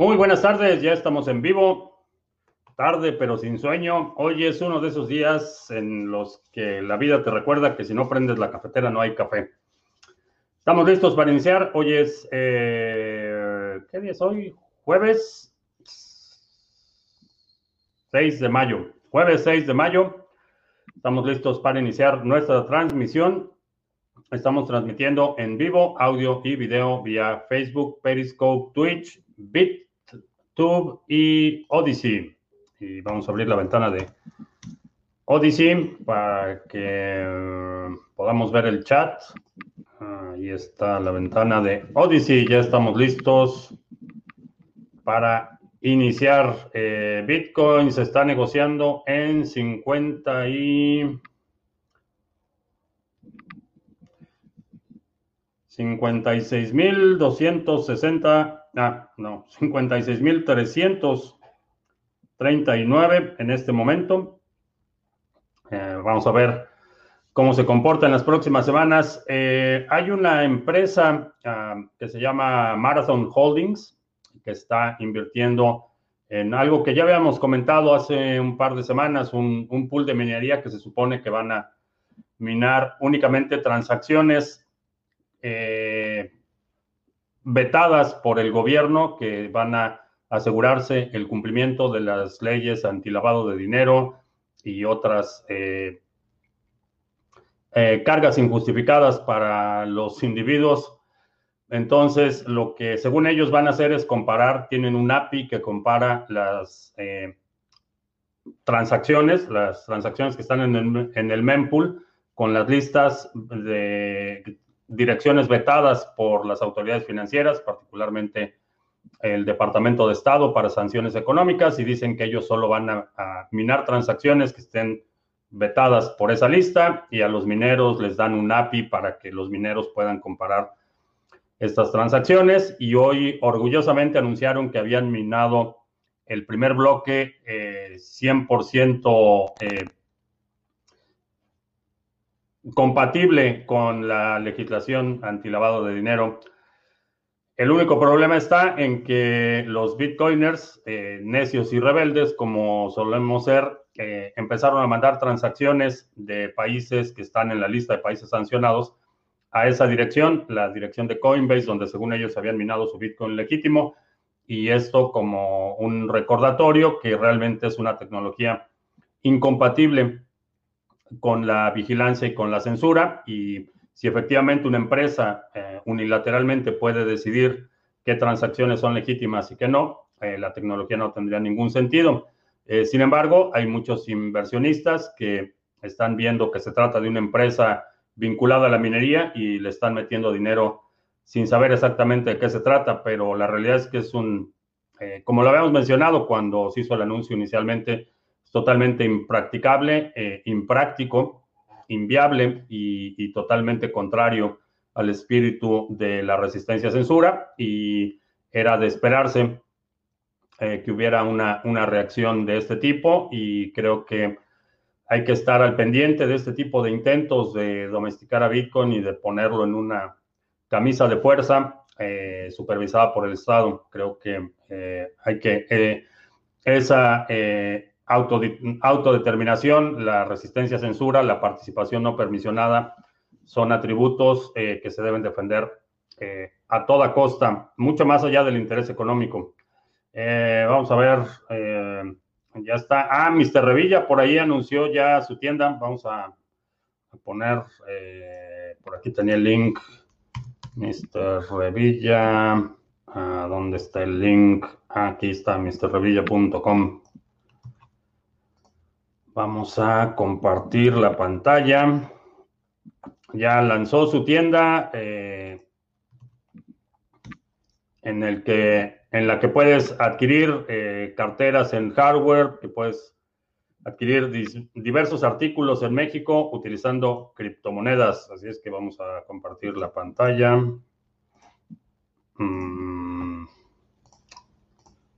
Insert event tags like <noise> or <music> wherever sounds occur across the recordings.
Muy buenas tardes, ya estamos en vivo. Tarde pero sin sueño. Hoy es uno de esos días en los que la vida te recuerda que si no prendes la cafetera no hay café. Estamos listos para iniciar. Hoy es... Eh, ¿Qué día es hoy? Jueves 6 de mayo. Jueves 6 de mayo. Estamos listos para iniciar nuestra transmisión. Estamos transmitiendo en vivo audio y video vía Facebook, Periscope, Twitch, BitTube y Odyssey. Y vamos a abrir la ventana de Odyssey para que uh, podamos ver el chat. Ahí está la ventana de Odyssey. Ya estamos listos para iniciar. Eh, Bitcoin se está negociando en 50 y 56.260, ah, no, 56.339 en este momento. Eh, vamos a ver cómo se comporta en las próximas semanas. Eh, hay una empresa ah, que se llama Marathon Holdings que está invirtiendo en algo que ya habíamos comentado hace un par de semanas, un, pool de minería que se supone que van a minar únicamente transacciones eh, vetadas por el gobierno que van a asegurarse el cumplimiento de las leyes antilavado de dinero y otras eh, eh, cargas injustificadas para los individuos. Entonces, lo que según ellos van a hacer es comparar, tienen un API que compara las transacciones, las transacciones que están en el, en el mempool con las listas de direcciones vetadas por las autoridades financieras, particularmente el Departamento de Estado para sanciones económicas, y dicen que ellos solo van a, minar transacciones que estén vetadas por esa lista y a los mineros les dan un API para que los mineros puedan comparar estas transacciones. Y hoy orgullosamente anunciaron que habían minado el primer bloque 100% eh, compatible con la legislación antilavado de dinero. El único problema está en que los bitcoiners, eh, necios y rebeldes, como solemos ser, eh, empezaron a mandar transacciones de países que están en la lista de países sancionados a esa dirección, la dirección de Coinbase, donde según ellos habían minado su bitcoin legítimo. Y esto como un recordatorio que realmente es una tecnología incompatible con la vigilancia y con la censura y si efectivamente una empresa eh, unilateralmente puede decidir qué transacciones son legítimas y qué no, eh, la tecnología no tendría ningún sentido. Eh, sin embargo, hay muchos inversionistas que están viendo que se trata de una empresa vinculada a la minería y le están metiendo dinero sin saber exactamente de qué se trata, pero la realidad es que es un, como lo habíamos mencionado cuando se hizo el anuncio inicialmente, totalmente impracticable, eh, impráctico, inviable y, totalmente contrario al espíritu de la resistencia a censura y era de esperarse eh, que hubiera una, una reacción de este tipo y creo que hay que estar al pendiente de este tipo de intentos de domesticar a Bitcoin y de ponerlo en una camisa de fuerza eh, supervisada por el Estado. Creo que hay que esa autodeterminación, la resistencia a censura, la participación no permisionada son atributos eh, que se deben defender eh, a toda costa, mucho más allá del interés económico. Eh, vamos a ver, ya está. Ah, Mr. Revilla por ahí anunció ya su tienda. Vamos a, poner, por aquí tenía el link, Mr. Revilla. Ah, ¿Dónde está el link? Aquí está, mrrevilla.com. Vamos a compartir la pantalla. Ya lanzó su tienda eh, en, la que puedes adquirir eh, carteras en hardware, que puedes adquirir diversos artículos en México utilizando criptomonedas. Así es que vamos a compartir la pantalla. Mm.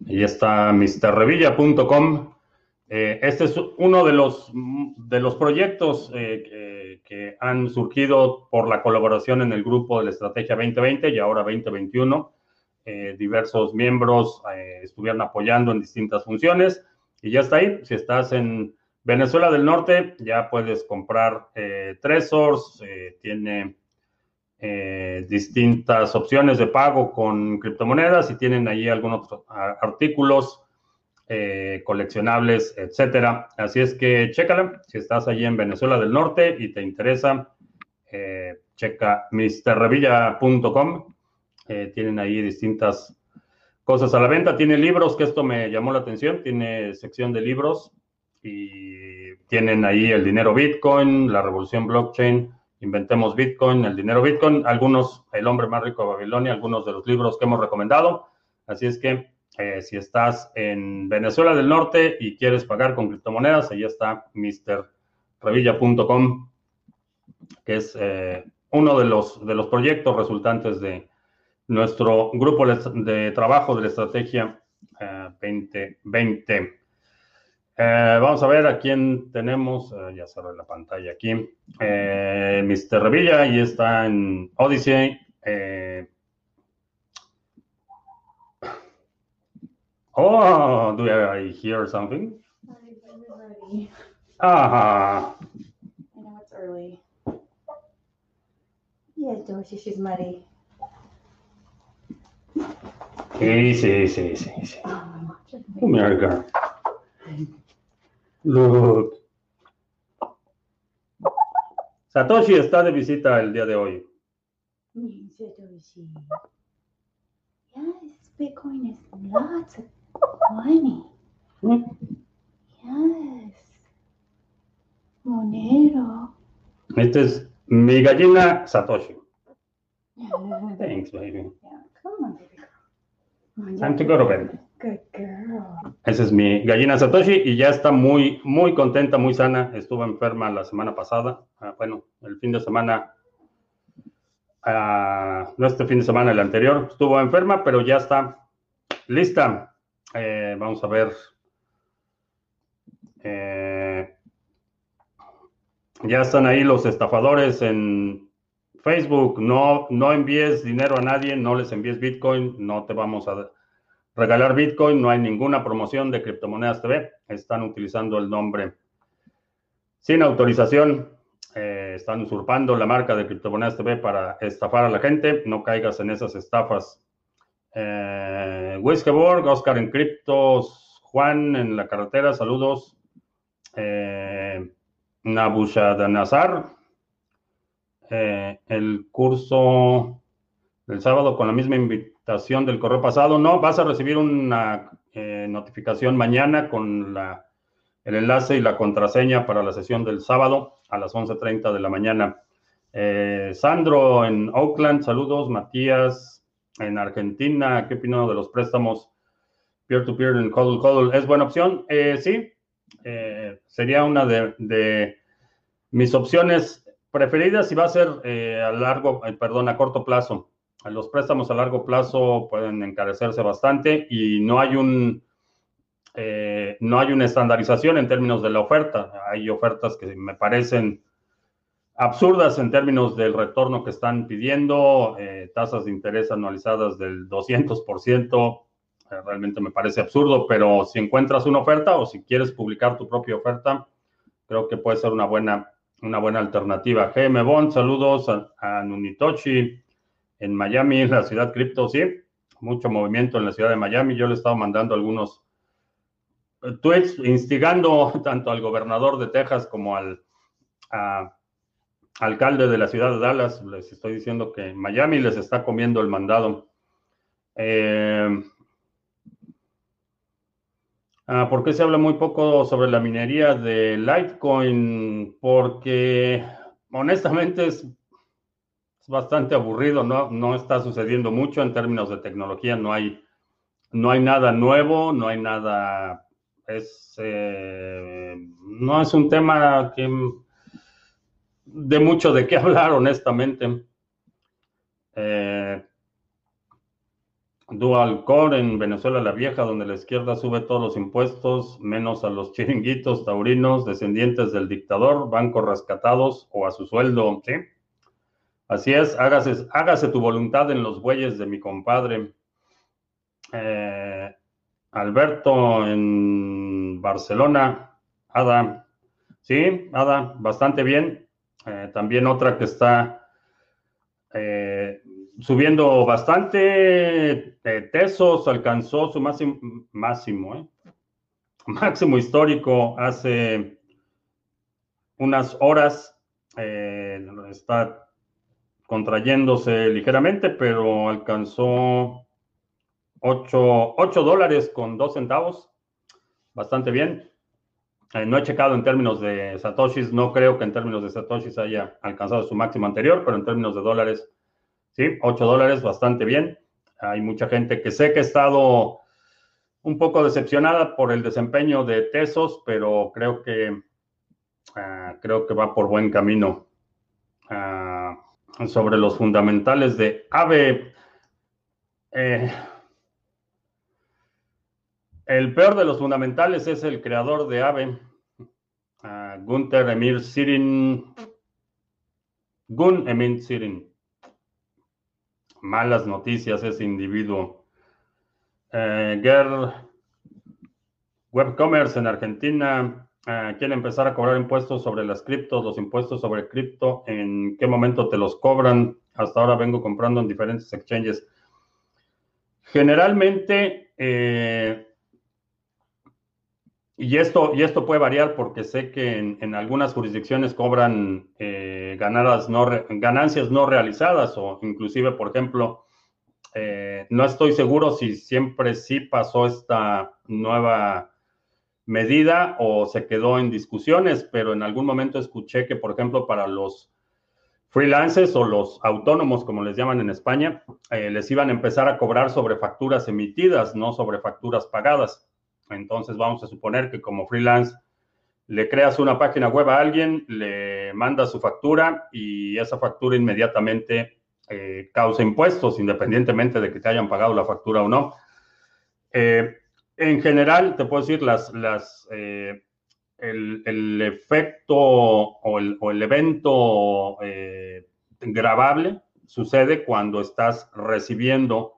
Y está mrrevilla.com. Eh, este es uno de los, de los proyectos eh, que, han surgido por la colaboración en el grupo de la Estrategia 2020 y ahora 2021. eh, diversos miembros eh, estuvieron apoyando en distintas funciones y ya está ahí. Si estás en Venezuela del Norte, ya puedes comprar eh, Tresors, tiene distintas opciones de pago con criptomonedas y tienen ahí algunos artículos coleccionables, etcétera. Así es que chécala si estás allí en Venezuela del Norte y te interesa, checa misterrevilla.com eh, tienen ahí distintas cosas a la venta. Tiene libros, que esto me llamó la atención. Tiene sección de libros y tienen ahí el dinero Bitcoin, la revolución blockchain, inventemos Bitcoin, el dinero Bitcoin, algunos, el hombre más rico de Babilonia, algunos de los libros que hemos recomendado. Así es que eh, si estás en Venezuela del Norte y quieres pagar con criptomonedas, ahí está mrrevilla.com, que es eh, uno de los, de los proyectos resultantes de, nuestro grupo de trabajo de la estrategia 2020. Eh, vamos a ver a quién tenemos. Ya cerré la pantalla aquí. Mr. Revilla, y está en Odyssey. Oh, do I hear something? Ah. I know it's early. Yes, Dorsey, she's muddy. Sí, sí, sí, sí, sí. Come here, girl. Look. Satoshi está de visita el día de hoy. Satoshi. Yes, Bitcoin is lots of money. Yes. Monero. Este es mi gallina Satoshi. Thanks, baby. Yeah, come on, baby. Time to go to bed. Good girl. Esa es mi gallina Satoshi y ya está muy, muy contenta, muy sana. Estuvo enferma la semana pasada. Ah, bueno, el fin de semana, ah, no este fin de semana, el anterior, estuvo enferma, pero ya está lista. Eh, vamos a ver. Eh, ya están ahí los estafadores en Facebook, no, no envíes dinero a nadie, no les envíes Bitcoin, no te vamos a regalar Bitcoin, no hay ninguna promoción de criptomonedas TV, están utilizando el nombre sin autorización, eh, están usurpando la marca de criptomonedas TV para estafar a la gente, no caigas en esas estafas. Eh, Oscar en criptos, Juan en la carretera, saludos. Eh, eh, el curso del sábado con la misma invitación del correo pasado. No, vas a recibir una eh, notificación mañana con la, el enlace y la contraseña para la sesión del sábado a las 11.30 de la mañana. Eh, Sandro en Oakland, saludos. Matías en Argentina, ¿qué opino de los préstamos peer-to-peer en Hodl Hodl? ¿Es buena opción? sí, sería una de, mis opciones Preferidas si va a ser eh, a largo, eh, perdón, a corto plazo. Los préstamos a largo plazo pueden encarecerse bastante y no hay un eh, no hay una estandarización en términos de la oferta. Hay ofertas que me parecen absurdas en términos del retorno que están pidiendo, tasas de interés anualizadas del 200%. realmente me parece absurdo, pero si encuentras una oferta o si quieres publicar tu propia oferta, creo que puede ser una buena una buena alternativa. GM Bond, saludos a, Nunitochi en Miami, la ciudad cripto, sí, mucho movimiento en la ciudad de Miami. Yo le he estado mandando algunos eh, tweets instigando <laughs> tanto al gobernador de Texas como al alcalde de la ciudad de Dallas. Les estoy diciendo que Miami les está comiendo el mandado. Eh, Ah, ¿Por qué se habla muy poco sobre la minería de Litecoin? Porque honestamente es, bastante aburrido, ¿no? no está sucediendo mucho en términos de tecnología, no hay, no hay nada nuevo, no hay nada, es, eh, no es un tema que de mucho de qué <laughs> hablar, honestamente. Eh, Dual Core en Venezuela la Vieja, donde la izquierda sube todos los impuestos, menos a los chiringuitos taurinos, descendientes del dictador, bancos rescatados o a su sueldo. ¿sí? Así es, hágase, hágase tu voluntad en los bueyes de mi compadre. Eh, Alberto en Barcelona. Ada. Sí, Ada, bastante bien. Eh, también otra que está eh, subiendo bastante. Tesos alcanzó su máximo, máximo <laughs> máximo histórico hace unas horas. está contrayéndose ligeramente, pero alcanzó 8, dólares con 2 centavos. Bastante bien. Eh, no he checado en términos de satoshis, no creo que en términos de satoshis haya alcanzado su máximo anterior, pero en términos de dólares, sí, 8 dólares, bastante bien. Hay mucha gente que sé que ha estado un poco decepcionada por el desempeño de Tesos, pero creo que ah, creo que va por buen camino. Ah, sobre los fundamentales de AVE. el peor de los fundamentales es el creador de AVE, Gunther Emir Sirin. Gun Emir Sirin. Malas noticias ese individuo. Eh, Girl Webcommerce en Argentina uh, quiere empezar a cobrar impuestos sobre las criptos, los impuestos sobre cripto, ¿en qué momento te los cobran? Hasta ahora vengo comprando en diferentes exchanges. Generalmente, eh, y, esto, y esto puede variar porque sé que en, algunas jurisdicciones cobran eh, ganadas no ganancias no realizadas o inclusive, por ejemplo, eh, no estoy seguro si siempre sí pasó esta nueva medida o se quedó en discusiones, pero en algún momento escuché que, por ejemplo, para los freelancers o los autónomos, como les llaman en España, eh, les iban a empezar a cobrar sobre facturas emitidas, no sobre facturas pagadas. Entonces vamos a suponer que como freelance le creas una página web a alguien, le mandas su factura y esa factura inmediatamente eh, causa impuestos, independientemente de que te hayan pagado la factura o no. Eh, en general, te puedo decir, las, eh, el, efecto o el, evento eh, grabable sucede cuando estás recibiendo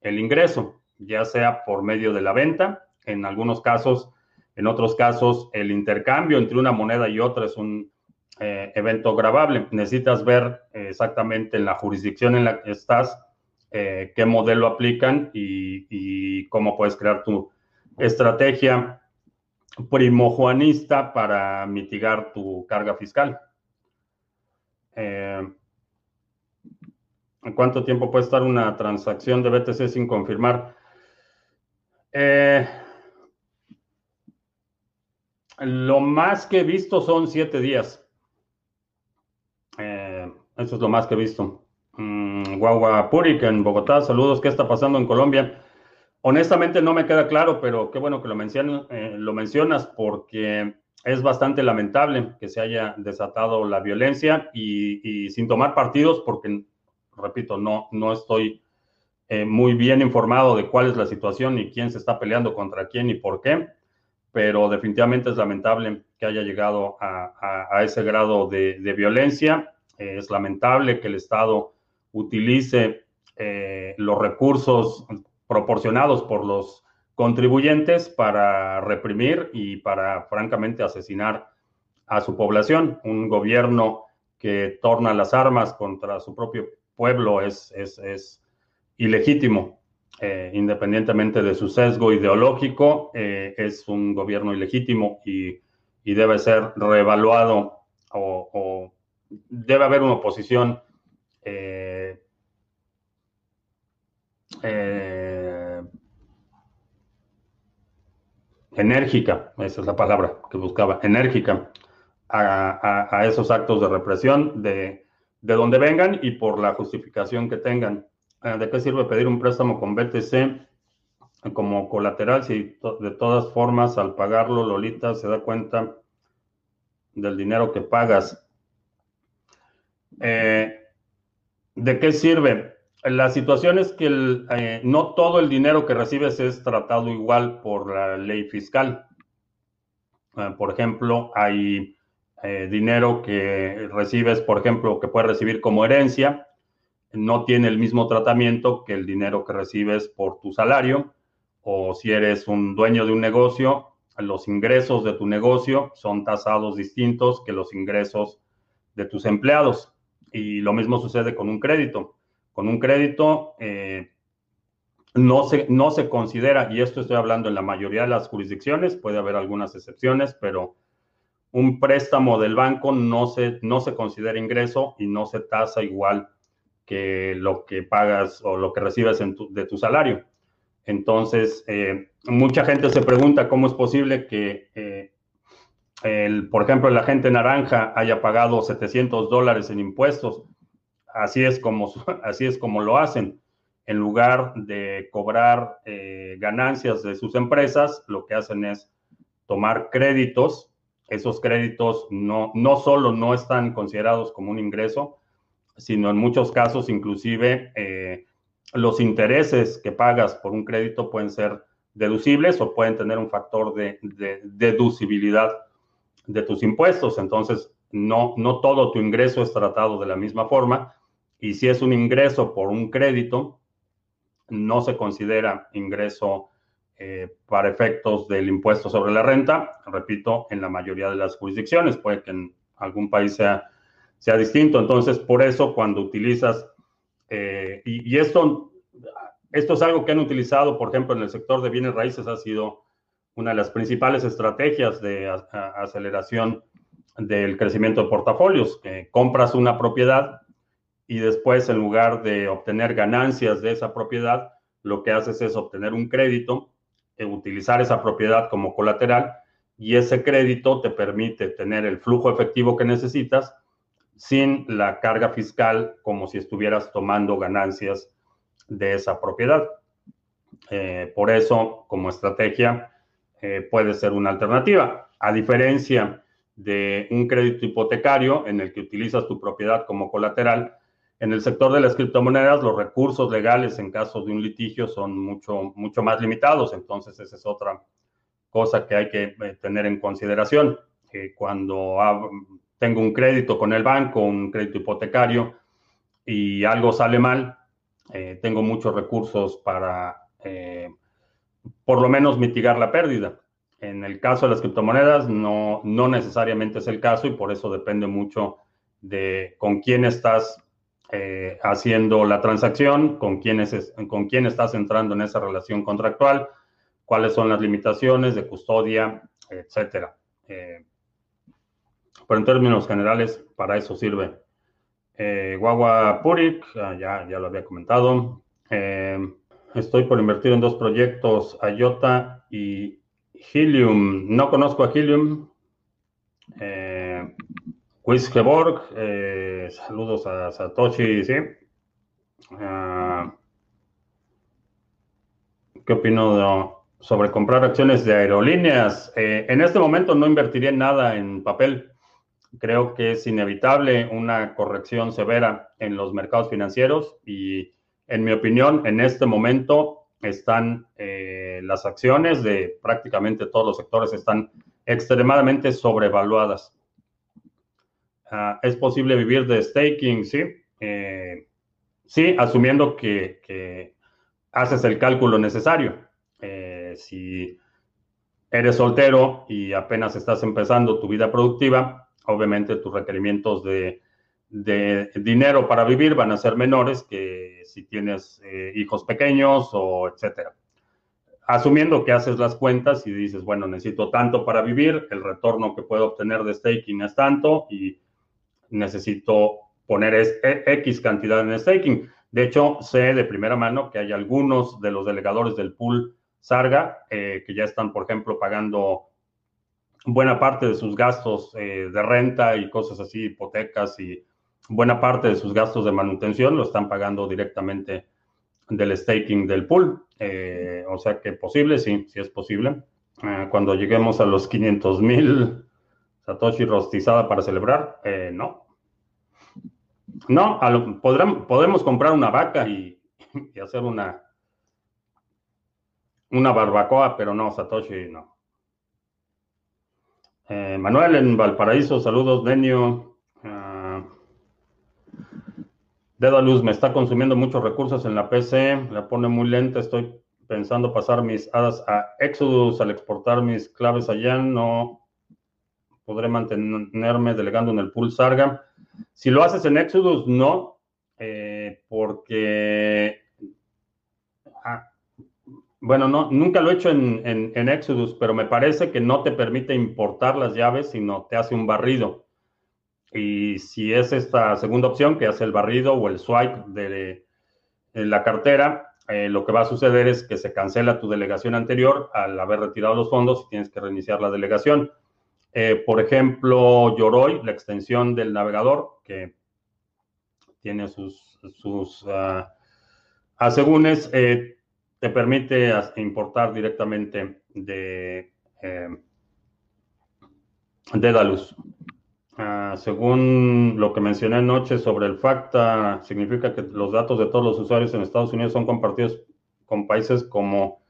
el ingreso, ya sea por medio de la venta, en algunos casos, en otros casos, el intercambio entre una moneda y otra es un eh, evento grabable. Necesitas ver exactamente en la jurisdicción en la que estás qué modelo aplican y cómo puedes crear tu, estrategia primojuanista para mitigar tu carga fiscal. Eh, ¿Cuánto tiempo puede estar una transacción de BTC sin confirmar? Eh, lo más que he visto son siete días. Eh, eso es lo más que he visto. Mm, Purik en Bogotá, saludos. ¿Qué está pasando en Colombia? Honestamente no me queda claro, pero qué bueno que lo, eh, lo mencionas porque es bastante lamentable que se haya desatado la violencia y, sin tomar partidos porque, repito, no, no estoy eh, muy bien informado de cuál es la situación y quién se está peleando contra quién y por qué, pero definitivamente es lamentable que haya llegado a, ese grado de, violencia. Eh, es lamentable que el Estado utilice los recursos proporcionados por los contribuyentes para reprimir y para, francamente, asesinar a su población. Un gobierno que torna las armas contra su propio pueblo es, es, ilegítimo, eh, independientemente de su sesgo ideológico, eh, es un gobierno ilegítimo y, debe ser reevaluado o, debe haber una oposición eh, enérgica, esa es la palabra que buscaba, enérgica a, esos actos de represión de, de, donde vengan y por la justificación que tengan. Ah, ¿De qué sirve pedir un préstamo con BTC como colateral si de todas formas al pagarlo Lolita se da cuenta del dinero que pagas? Eh, ¿De qué sirve? La situación es que eh, no todo el dinero que recibes es tratado igual por la ley fiscal. Ah, por ejemplo, hay eh, dinero que recibes, por ejemplo, que puedes recibir como herencia. No tiene el mismo tratamiento que el dinero que recibes por tu salario o si eres un dueño de un negocio, los ingresos de tu negocio son tasados distintos que los ingresos de tus empleados. Y lo mismo sucede con un crédito. Con un crédito eh, no, se, no se considera, y esto estoy hablando en la mayoría de las jurisdicciones, puede haber algunas excepciones, pero un préstamo del banco no se, no se considera ingreso y no se tasa igual que lo que pagas o lo que recibes de tu salario. Entonces, eh, mucha gente se pregunta cómo es posible que, eh, el, por ejemplo, el agente naranja haya pagado 700 dólares en impuestos. Así es como, <laughs> así es como lo hacen. En lugar de cobrar eh, ganancias de sus empresas, lo que hacen es tomar créditos. Esos créditos no, no solo no están considerados como un ingreso, sino en muchos casos inclusive los intereses que pagas por un crédito pueden ser deducibles o pueden tener un factor de, deducibilidad de tus impuestos. Entonces, no, no todo tu ingreso es tratado de la misma forma. Y si es un ingreso por un crédito, no se considera ingreso eh, para efectos del impuesto sobre la renta. Repito, en la mayoría de las jurisdicciones, puede que en algún país sea, sea distinto. Entonces, por eso, cuando utilizas eh, y, esto, esto es algo que han utilizado, por ejemplo, en el sector de bienes raíces, ha sido una de las principales estrategias de aceleración del crecimiento de portafolios. que compras una propiedad y después, en lugar de obtener ganancias de esa propiedad, lo que haces es obtener un crédito, e utilizar esa propiedad como colateral y ese crédito te permite tener el flujo efectivo que necesitas sin la carga fiscal como si estuvieras tomando ganancias de esa propiedad. Eh, por eso, como estrategia, eh, puede ser una alternativa. A diferencia de un crédito hipotecario en el que utilizas tu propiedad como colateral, en el sector de las criptomonedas los recursos legales en caso de un litigio son mucho, mucho más limitados. Entonces, esa es otra cosa que hay que eh, tener en consideración. cuando tengo un crédito con el banco, un crédito hipotecario, y algo sale mal, eh, tengo muchos recursos para eh, por lo menos mitigar la pérdida. En el caso de las criptomonedas no, no necesariamente es el caso y por eso depende mucho de con quién estás eh, haciendo la transacción, con quién, es, con quién estás entrando en esa relación contractual, cuáles son las limitaciones de custodia, etcétera. Pero en términos generales, para eso sirve. Eh, Guagua Purik, ah, ya, ya lo había comentado. Eh, estoy por invertir en dos proyectos, IOTA y Helium. No conozco a Helium. Eh, eh saludos a Satoshi, ¿sí? Ah, ¿Qué opino sobre comprar acciones de aerolíneas? en este momento no invertiría nada en papel creo que es inevitable una corrección severa en los mercados financieros y en mi opinión en este momento están eh, las acciones de prácticamente todos los sectores están extremadamente sobrevaluadas. Ah, ¿Es posible vivir de staking? Sí. Eh, sí, asumiendo que, haces el cálculo necesario. Eh, si eres soltero y apenas estás empezando tu vida productiva, obviamente tus requerimientos de, dinero para vivir van a ser menores que si tienes eh, hijos pequeños o etcétera. Asumiendo que haces las cuentas y dices, bueno, necesito tanto para vivir, el retorno que puedo obtener de staking es tanto y necesito poner e, X cantidad en staking. De hecho, sé de primera mano que hay algunos de los delegadores del pool Sarga eh, que ya están, por ejemplo, pagando buena parte de sus gastos eh, de renta y cosas así, hipotecas y buena parte de sus gastos de manutención lo están pagando directamente del staking del pool. Eh, o sea que posible, sí, sí es posible. Eh, cuando lleguemos a los 500 mil Satoshi rostizada para celebrar, no. No, podemos comprar una vaca y, y hacer una, una barbacoa, pero no, Satoshi no. Eh, Manuel en Valparaíso, saludos, Denio. Uh, Dedalus me está consumiendo muchos recursos en la PC, la pone muy lenta, estoy pensando pasar mis hadas a Exodus al exportar mis claves allá, no podré mantenerme delegando en el pool Sarga. Si lo haces en Exodus, no, eh, porque, bueno, no, nunca lo he hecho en, en, Exodus, pero me parece que no te permite importar las llaves, sino te hace un barrido. Y si es esta segunda opción, que hace el barrido o el swipe de, la cartera, eh, lo que va a suceder es que se cancela tu delegación anterior al haber retirado los fondos y tienes que reiniciar la delegación. Eh, por ejemplo, Yoroi, la extensión del navegador, que tiene sus, sus uh, asegúnes, eh, te permite importar directamente de, eh, de Dalus. Ah, según lo que mencioné anoche sobre el FACTA, significa que los datos de todos los usuarios en Estados Unidos son compartidos con países como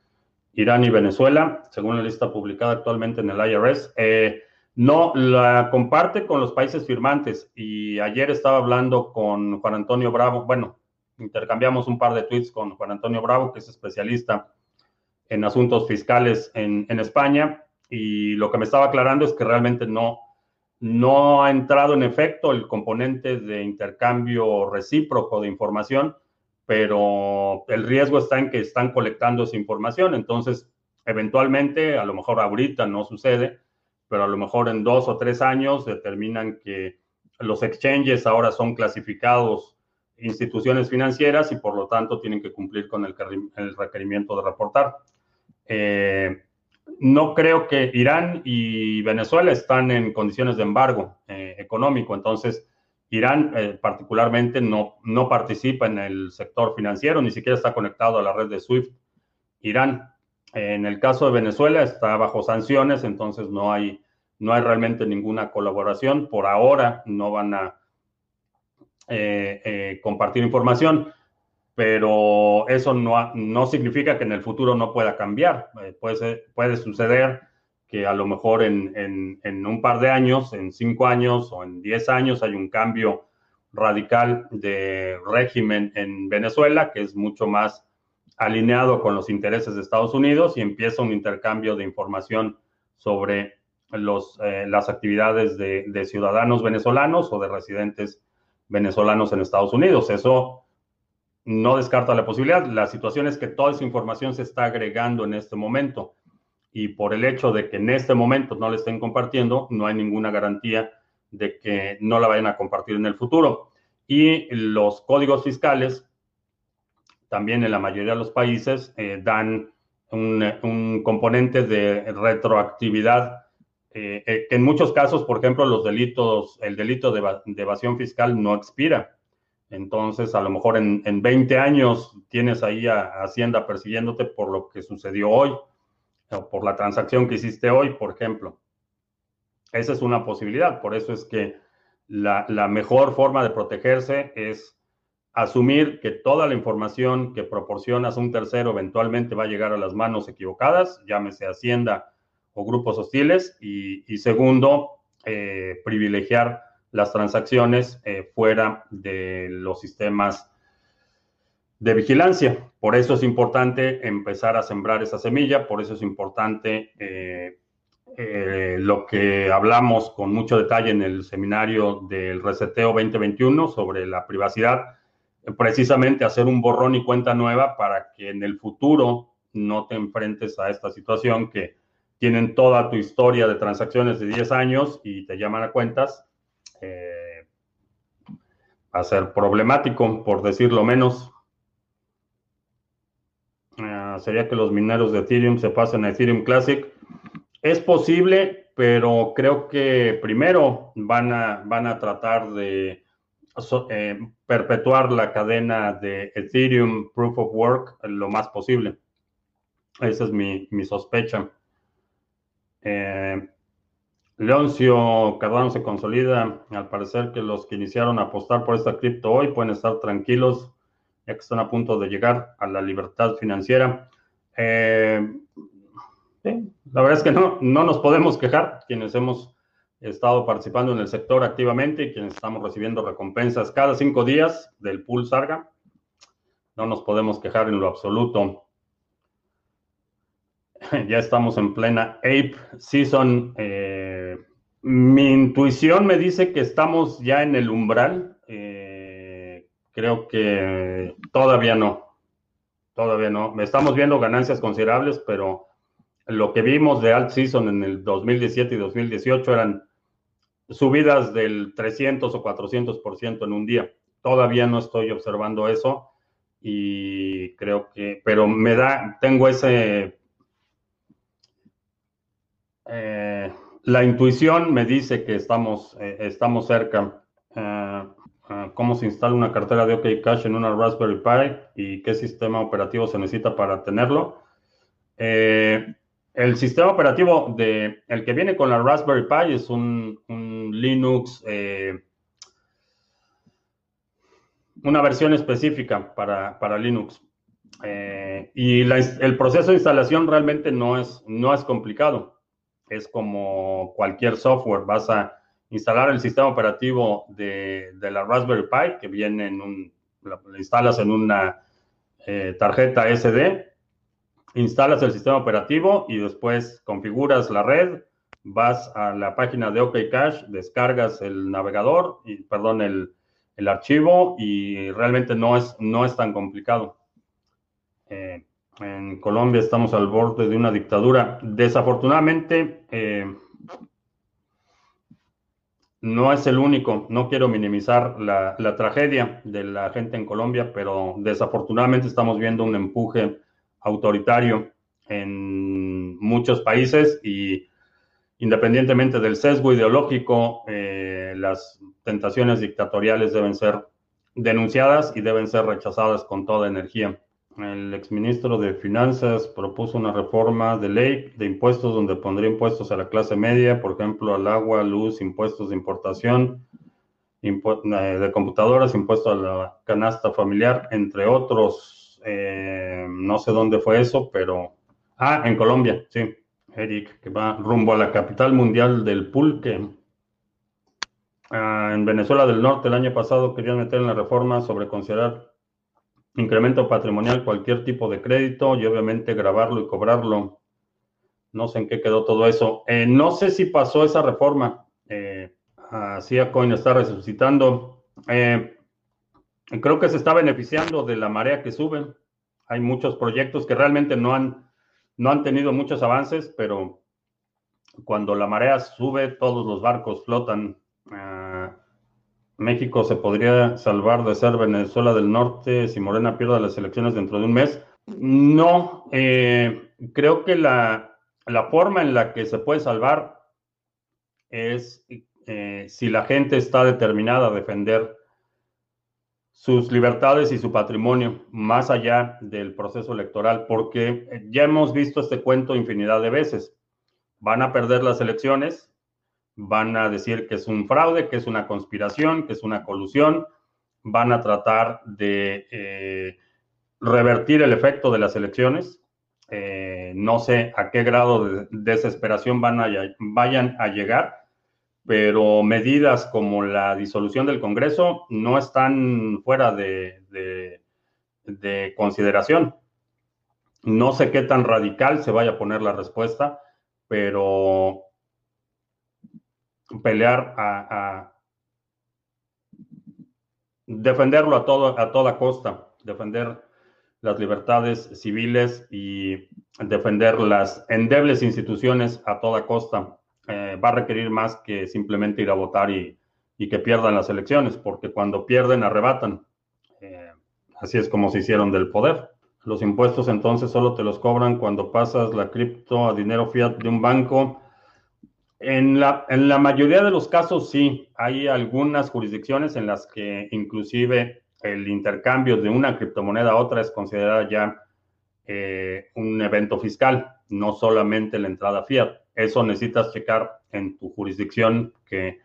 Irán y Venezuela, según la lista publicada actualmente en el IRS. Eh, no, la comparte con los países firmantes y ayer estaba hablando con Juan Antonio Bravo, bueno, intercambiamos un par de tweets con Juan Antonio Bravo, que es especialista en asuntos fiscales en, España, y lo que me estaba aclarando es que realmente no, no ha entrado en efecto el componente de intercambio recíproco de información, pero el riesgo está en que están colectando esa información, entonces eventualmente, a lo mejor ahorita no sucede, pero a lo mejor en dos o tres años determinan que los exchanges ahora son clasificados instituciones financieras y por lo tanto tienen que cumplir con el, requerimiento de reportar. Eh, no creo que Irán y Venezuela están en condiciones de embargo eh, económico, entonces Irán eh, particularmente no, no participa en el sector financiero, ni siquiera está conectado a la red de SWIFT. Irán en el caso de Venezuela está bajo sanciones, entonces no hay, no hay realmente ninguna colaboración. Por ahora no van a eh, eh, compartir información, pero eso no, no, significa que en el futuro no pueda cambiar. Eh, puede, puede suceder que a lo mejor en, en, en, un par de años, en cinco años o en diez años hay un cambio radical de régimen en Venezuela que es mucho más alineado con los intereses de Estados Unidos y empieza un intercambio de información sobre los, eh, las actividades de, ciudadanos venezolanos o de residentes venezolanos en Estados Unidos. Eso no descarta la posibilidad. La situación es que toda esa información se está agregando en este momento y por el hecho de que en este momento no la estén compartiendo, no hay ninguna garantía de que no la vayan a compartir en el futuro. Y los códigos fiscales también en la mayoría de los países eh, dan un, componente de retroactividad, eh, eh, en muchos casos, por ejemplo, los delitos, el delito de, evasión fiscal no expira. Entonces, a lo mejor en, 20 años tienes ahí a, Hacienda persiguiéndote por lo que sucedió hoy, o por la transacción que hiciste hoy, por ejemplo. Esa es una posibilidad. Por eso es que la, la mejor forma de protegerse es asumir que toda la información que proporcionas a un tercero eventualmente va a llegar a las manos equivocadas, llámese Hacienda o grupos hostiles, y, segundo, eh, privilegiar las transacciones eh, fuera de los sistemas de vigilancia. Por eso es importante empezar a sembrar esa semilla, por eso es importante eh, lo que hablamos con mucho detalle en el seminario del Reseteo 2021 sobre la privacidad precisamente hacer un borrón y cuenta nueva para que en el futuro no te enfrentes a esta situación que tienen toda tu historia de transacciones de 10 años y te llaman a cuentas. Eh, va a ser problemático, por decirlo menos. Ah, sería que los mineros de Ethereum se pasen a Ethereum Classic. Es posible, pero creo que primero van a, van a tratar de eh, perpetuar la cadena de Ethereum Proof of Work lo más posible. Esa es mi, sospecha. Eh, Leoncio Cardano se consolida. Al parecer que los que iniciaron a apostar por esta cripto hoy pueden estar tranquilos, ya que están a punto de llegar a la libertad financiera. Eh, la verdad es que no, no nos podemos quejar quienes hemos he estado participando en el sector activamente y quienes estamos recibiendo recompensas cada cinco días del pool Sarga. No nos podemos quejar en lo absoluto. <laughs> Ya estamos en plena Ape Season. Eh, mi intuición me dice que estamos ya en el umbral. Eh, creo que todavía no. Todavía no. Estamos viendo ganancias considerables, pero lo que vimos de Alt Season en el 2017 y 2018 eran subidas del 300 o 400% en un día. Todavía no estoy observando eso y creo que, pero me da, tengo ese, eh, la intuición me dice que estamos, eh, estamos cerca. Eh, ¿Cómo se instala una cartera de OK Cash en una Raspberry Pi y qué sistema operativo se necesita para tenerlo? el sistema operativo de el que viene con la Raspberry Pi es un, Linux, una versión específica para, para Linux. y el proceso de instalación realmente no es, no es complicado es como cualquier software. Vas a instalar el sistema operativo de, la Raspberry Pi, que viene en un, lo instalas en una eh, tarjeta SD, instalas el sistema operativo y después configuras la red, vas a la página de OK Cache, descargas el navegador, perdón, el, archivo y realmente no es, no es tan complicado. Eh, en Colombia estamos al borde de una dictadura. Desafortunadamente, eh, no es el único. No quiero minimizar la, tragedia de la gente en Colombia, pero desafortunadamente estamos viendo un empuje autoritario en muchos países y independientemente del sesgo ideológico, eh, las tentaciones dictatoriales deben ser denunciadas y deben ser rechazadas con toda energía el exministro de Finanzas propuso una reforma de ley de impuestos donde pondría impuestos a la clase media, por ejemplo, al agua, luz, impuestos de importación, eh, de computadoras, impuestos a la canasta familiar, entre otros. Eh, no sé dónde fue eso, pero... Ah, en Colombia, sí. Eric, que va rumbo a la capital mundial del pulque. Ah, en Venezuela del Norte el año pasado querían meter en la reforma sobre considerar incremento patrimonial, cualquier tipo de crédito y obviamente grabarlo y cobrarlo. No sé en qué quedó todo eso. Eh, no sé si pasó esa reforma. Eh, así Coin está resucitando. Eh, creo que se está beneficiando de la marea que sube. Hay muchos proyectos que realmente no han, no han tenido muchos avances, pero cuando la marea sube, todos los barcos flotan. Ah, México se podría salvar de ser Venezuela del Norte si Morena pierde las elecciones dentro de un mes. No, eh, creo que la, forma en la que se puede salvar es eh, si la gente está determinada a defender sus libertades y su patrimonio más allá del proceso electoral, porque ya hemos visto este cuento infinidad de veces. Van a perder las elecciones, van a decir que es un fraude, que es una conspiración, que es una colusión, van a tratar de eh, revertir el efecto de las elecciones. Eh, no sé a qué grado de desesperación van a, vayan a llegar, pero medidas como la disolución del Congreso no están fuera de, de consideración. No sé qué tan radical se vaya a poner la respuesta, pero pelear a, defenderlo a, todo, a toda costa, defender las libertades civiles y defender las endebles instituciones a toda costa. Eh, va a requerir más que simplemente ir a votar y, que pierdan las elecciones, porque cuando pierden arrebatan. Eh, así es como se hicieron del poder. Los impuestos entonces solo te los cobran cuando pasas la cripto a dinero fiat de un banco en la, en la mayoría de los casos sí, hay algunas jurisdicciones en las que inclusive el intercambio de una criptomoneda a otra es considerada ya eh, un evento fiscal, no solamente la entrada fiat. Eso necesitas checar en tu jurisdicción que,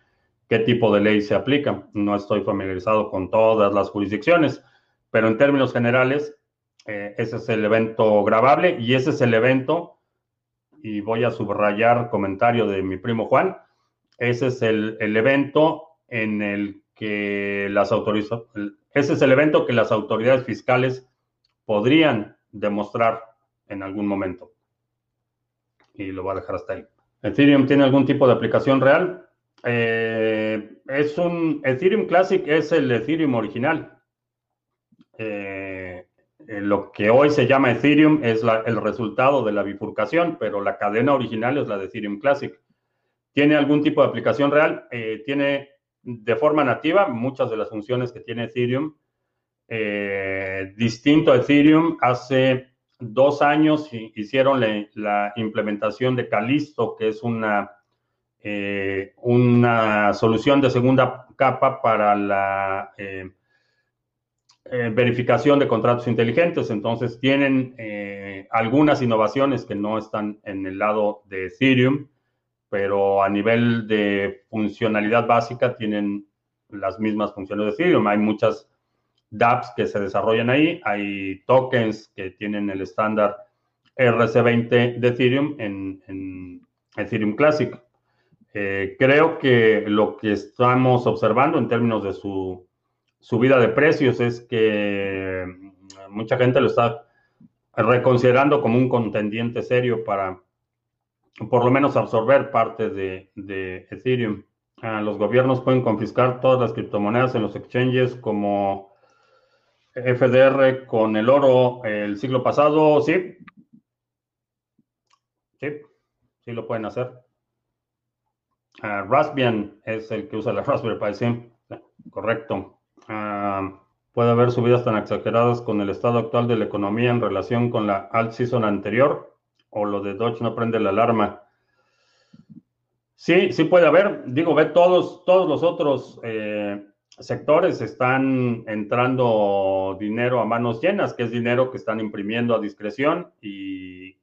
qué tipo de ley se aplica. No estoy familiarizado con todas las jurisdicciones, pero en términos generales, eh, ese es el evento grabable y ese es el evento y voy a subrayar comentario de mi primo Juan, ese es el, el evento en el que las autoridades, ese es el evento que las autoridades fiscales podrían demostrar en algún momento. Y lo voy a dejar hasta ahí. ¿Ethereum tiene algún tipo de aplicación real? Eh, es un Ethereum Classic es el Ethereum original. Eh, lo que hoy se llama Ethereum es el resultado de la bifurcación, pero la cadena original es la de Ethereum Classic. ¿Tiene algún tipo de aplicación real? tiene de forma nativa muchas de las funciones que tiene Ethereum. distinto a Ethereum, hace dos años hicieron la, implementación de Calisto, que es una, eh, una solución de segunda capa para la eh, eh, verificación de contratos inteligentes. Entonces tienen algunas innovaciones que no están en el lado de Ethereum, pero a nivel de funcionalidad básica tienen las mismas funciones de Ethereum. Hay muchas dApps que se desarrollan ahí, hay tokens que tienen el estándar RC20 de Ethereum en, Ethereum Classic. Eh, creo que lo que estamos observando en términos de su subida de precios es que mucha gente lo está reconsiderando como un contendiente serio para por lo menos absorber parte de, Ethereum. Ah, los gobiernos pueden confiscar todas las criptomonedas en los exchanges como FDR con el oro el siglo pasado, sí. Sí, sí lo pueden hacer. Uh, Raspbian es el que usa la Raspberry Pi, sí, correcto. Ah, puede haber subidas tan exageradas con el estado actual de la economía en relación con la alt season anterior o lo de Dodge no prende la alarma. Sí, sí puede haber. Digo, ve todos, todos los otros eh, sectores están entrando dinero a manos llenas, que es dinero que están imprimiendo a discreción y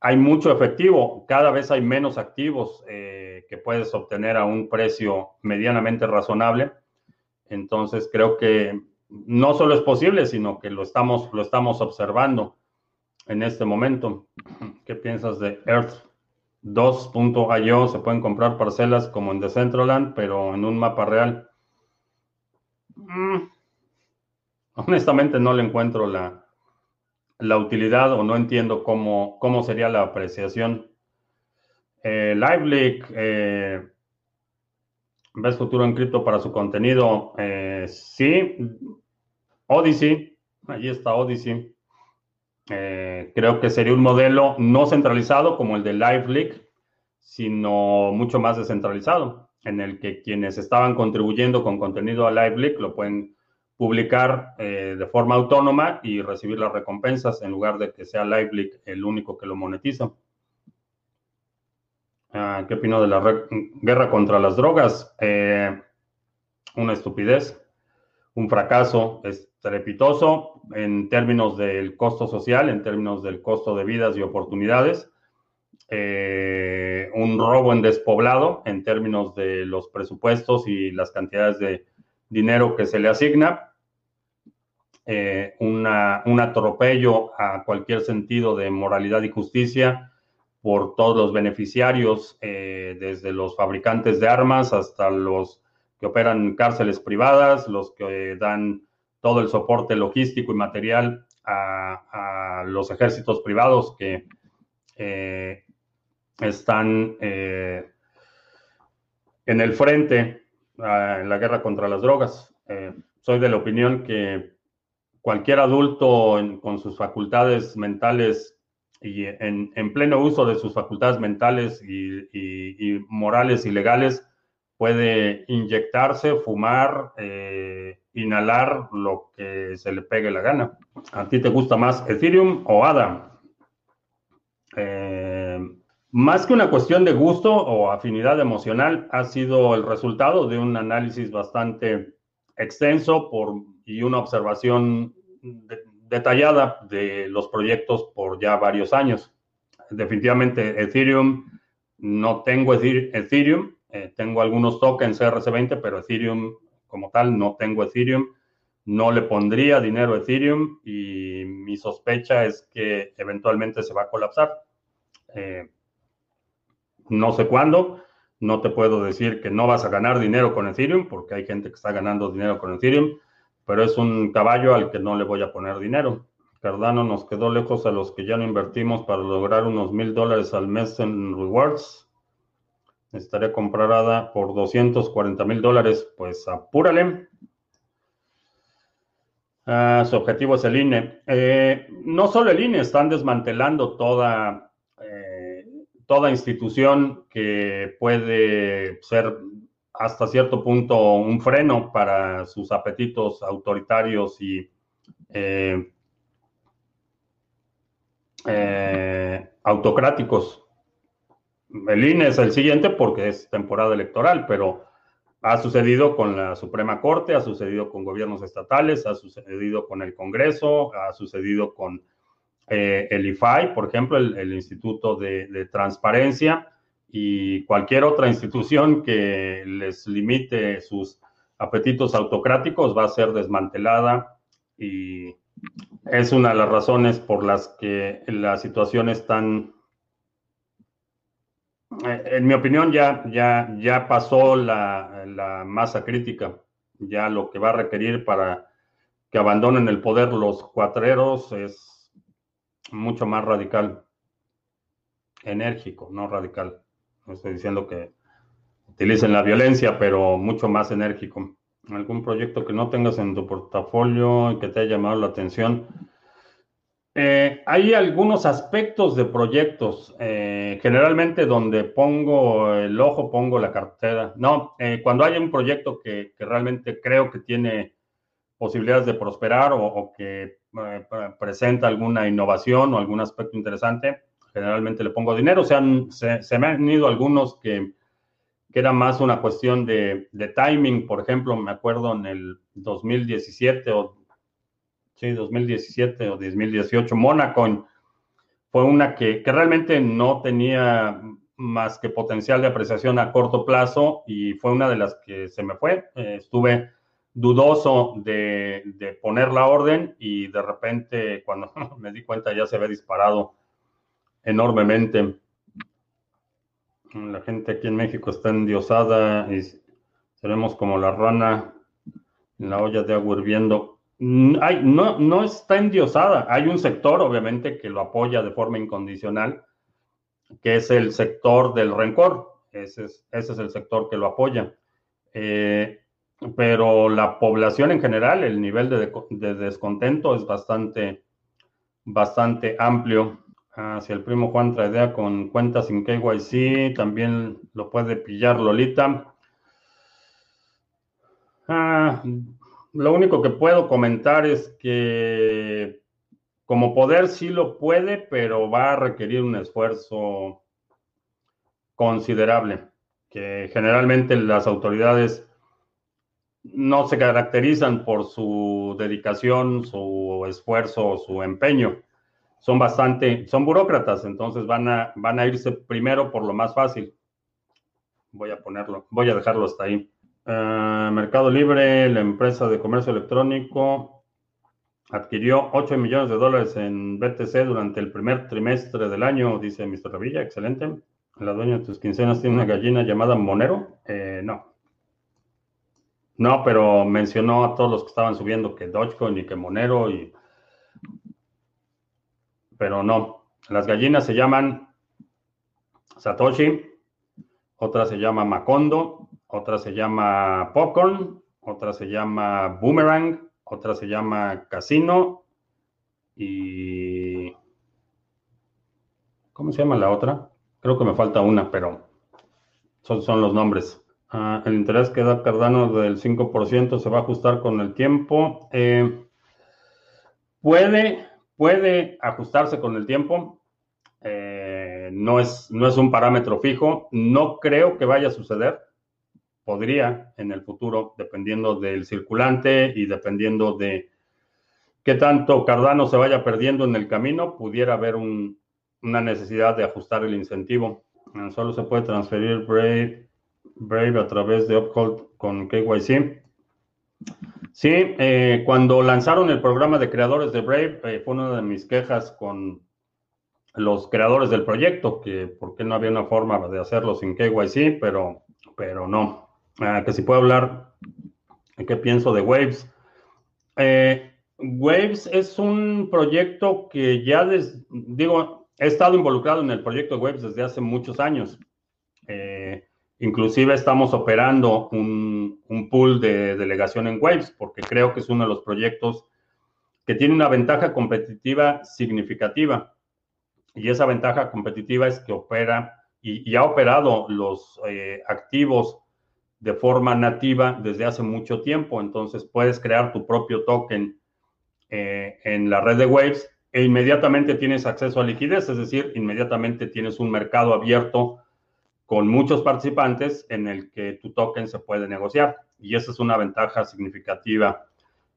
hay mucho efectivo, cada vez hay menos activos eh, que puedes obtener a un precio medianamente razonable. Entonces creo que no solo es posible, sino que lo estamos, lo estamos observando en este momento. <clears throat> ¿Qué piensas de Earth 2.io? Se pueden comprar parcelas como en Decentraland, pero en un mapa real. Mm. honestamente no le encuentro la, la, utilidad o no entiendo cómo, cómo sería la apreciación. Eh, LiveLeak, eh, ¿ves futuro en cripto para su contenido? Eh, sí. Odyssey, ahí está Odyssey. creo que sería un modelo no centralizado como el de LiveLeak, sino mucho más descentralizado en el que quienes estaban contribuyendo con contenido a LiveLeak lo pueden publicar eh, de forma autónoma y recibir las recompensas en lugar de que sea LiveLeak el único que lo monetiza. Ah, ¿Qué opino de la guerra contra las drogas? Eh, una estupidez, un fracaso estrepitoso en términos del costo social, en términos del costo de vidas y oportunidades. Eh, un robo en despoblado en términos de los presupuestos y las cantidades de dinero que se le asigna, eh, un atropello a cualquier sentido de moralidad y justicia por todos los beneficiarios, eh, desde los fabricantes de armas hasta los que operan cárceles privadas, los que dan todo el soporte logístico y material a, los ejércitos privados que están eh, en el frente ah, en la guerra contra las drogas. Eh, soy de la opinión que cualquier adulto con sus facultades mentales y en, pleno uso de sus facultades mentales y, morales y legales puede inyectarse, fumar, eh, inhalar lo que se le pegue la gana. ¿A ti te gusta más Ethereum o ADA? Más que una cuestión de gusto o afinidad emocional, ha sido el resultado de un análisis bastante extenso por, y una observación detallada de los proyectos por ya varios años. Definitivamente Ethereum, no tengo Ethereum, eh, tengo algunos tokens RC20, pero Ethereum como tal no tengo Ethereum. No le pondría dinero a Ethereum y mi sospecha es que eventualmente se va a colapsar. Eh, no sé cuándo, No te puedo decir que no vas a ganar dinero con Ethereum, porque hay gente que está ganando dinero con Ethereum, pero es un caballo al que no le voy a poner dinero. Cardano nos quedó lejos a los que ya no invertimos para lograr unos mil dólares al mes en rewards. Estaré comprada por 240 mil dólares. Pues apúrale. Ah, su objetivo es el INE. Eh, no solo el INE, están desmantelando toda, eh, toda institución que puede ser hasta cierto punto un freno para sus apetitos autoritarios y eh, autocráticos. El INE es el siguiente porque es temporada electoral, pero ha sucedido con la Suprema Corte, ha sucedido con gobiernos estatales, ha sucedido con el Congreso, ha sucedido con eh, el IFAI, por ejemplo, el, Instituto de, Transparencia y cualquier otra institución que les limite sus apetitos autocráticos va a ser desmantelada y es una de las razones por las que la situación es tan eh, en mi opinión, ya, ya, ya pasó la, la, masa crítica. Ya lo que va a requerir para que abandonen el poder los cuatreros es mucho más radical. Enérgico, no radical. Estoy diciendo que utilicen la violencia, pero mucho más enérgico. ¿Algún proyecto que no tengas en tu portafolio y que te haya llamado la atención? Eh, hay algunos aspectos de proyectos, eh, generalmente donde pongo el ojo, pongo la cartera. No, eh, cuando hay un proyecto que, realmente creo que tiene posibilidades de prosperar o, que presenta alguna innovación o algún aspecto interesante, generalmente le pongo dinero. O sea, se, me han ido algunos que, que era más una cuestión de, timing. Por ejemplo, me acuerdo en el 2017 o sí, 2017 o 2018. Monacoin fue una que, realmente no tenía más que potencial de apreciación a corto plazo y fue una de las que se me fue. Eh, estuve dudoso de, de, poner la orden y de repente cuando <laughs> me di cuenta ya se había disparado enormemente. La gente aquí en México está endiosada y seremos como la rana en la olla de agua hirviendo. Mm, no, no está endiosada. Hay un sector, obviamente, que lo apoya de forma incondicional, que es el sector del rencor. Ese es, el sector que lo apoya. Eh, pero la población en general, el nivel de, descontento es bastante, bastante amplio. Ah, si el primo Juan trae idea con cuentas sin KYC, también lo puede pillar Lolita. Ah, lo único que puedo comentar es que como poder sí lo puede, pero va a requerir un esfuerzo considerable, que generalmente las autoridades no se caracterizan por su dedicación, su esfuerzo, su empeño. Son bastante, son burócratas, entonces van a, van a irse primero por lo más fácil. Voy a ponerlo, voy a dejarlo hasta ahí. Eh, Mercado Libre, la empresa de comercio electrónico, adquirió 8 millones de dólares en BTC durante el primer trimestre del año, dice Mr. Revilla. Excelente. La dueña de tus quincenas tiene una gallina llamada Monero. Eh, no. No, pero mencionó a todos los que estaban subiendo que Dogecoin y que Monero y... Pero no. Las gallinas se llaman Satoshi, otra se llama Macondo otra se llama Popcorn, otra se llama Boomerang, otra se llama Casino y... ¿Cómo se llama la otra? Creo que me falta una, pero son, son los nombres. Ah, el interés que da Cardano del 5% se va a ajustar con el tiempo. Eh, puede, puede ajustarse con el tiempo. Eh, no, es, no es un parámetro fijo. No creo que vaya a suceder podría en el futuro, dependiendo del circulante y dependiendo de qué tanto Cardano se vaya perdiendo en el camino, pudiera haber una necesidad de ajustar el incentivo. Solo se puede transferir Brave, Brave a través de Uphold con KYC. Sí, eh, cuando lanzaron el programa de creadores de Brave, eh, fue una de mis quejas con los creadores del proyecto, que por qué no había una forma de hacerlo sin KYC, pero, pero no. Ah, que si puedo hablar, ¿qué pienso de Waves? Eh, Waves es un proyecto que ya, digo, he estado involucrado en el proyecto de Waves desde hace muchos años. Inclusive estamos operando un, un, pool de delegación en Waves porque creo que es uno de los proyectos que tiene una ventaja competitiva significativa. Y esa ventaja competitiva es que opera y, ha operado los eh, activos de forma nativa desde hace mucho tiempo. Entonces puedes crear tu propio token eh, en la red de Waves e inmediatamente tienes acceso a liquidez, es decir, inmediatamente tienes un mercado abierto con muchos participantes en el que tu token se puede negociar. Y esa es una ventaja significativa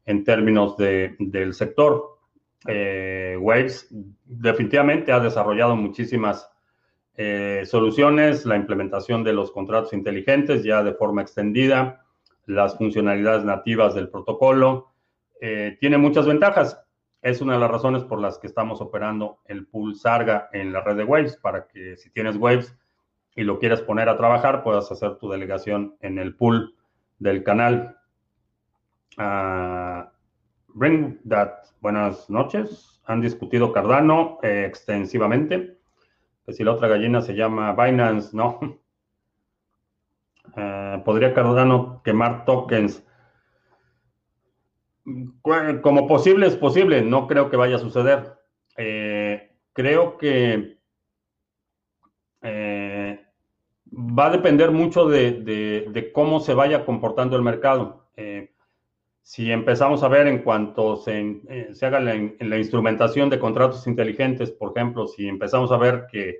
en términos de, del sector. Eh, Waves definitivamente ha desarrollado muchísimas eh, soluciones, la implementación de los contratos inteligentes ya de forma extendida, las funcionalidades nativas del protocolo. Eh, tiene muchas ventajas. Es una de las razones por las que estamos operando el pool Sarga en la red de Waves, para que si tienes Waves y lo quieres poner a trabajar, puedas hacer tu delegación en el pool del canal. Bring that. Buenas noches. Han discutido Cardano eh, extensivamente. Que si la otra gallina se llama Binance, no. Uh, <laughs> ¿Podría Cardano quemar tokens? Como posible es posible. No creo que vaya a suceder. Eh, creo que eh, va a depender mucho de, de, cómo se vaya comportando el mercado. Eh, si empezamos a ver en cuanto se, eh, se haga la, en la, instrumentación de contratos inteligentes, por ejemplo, si empezamos a ver que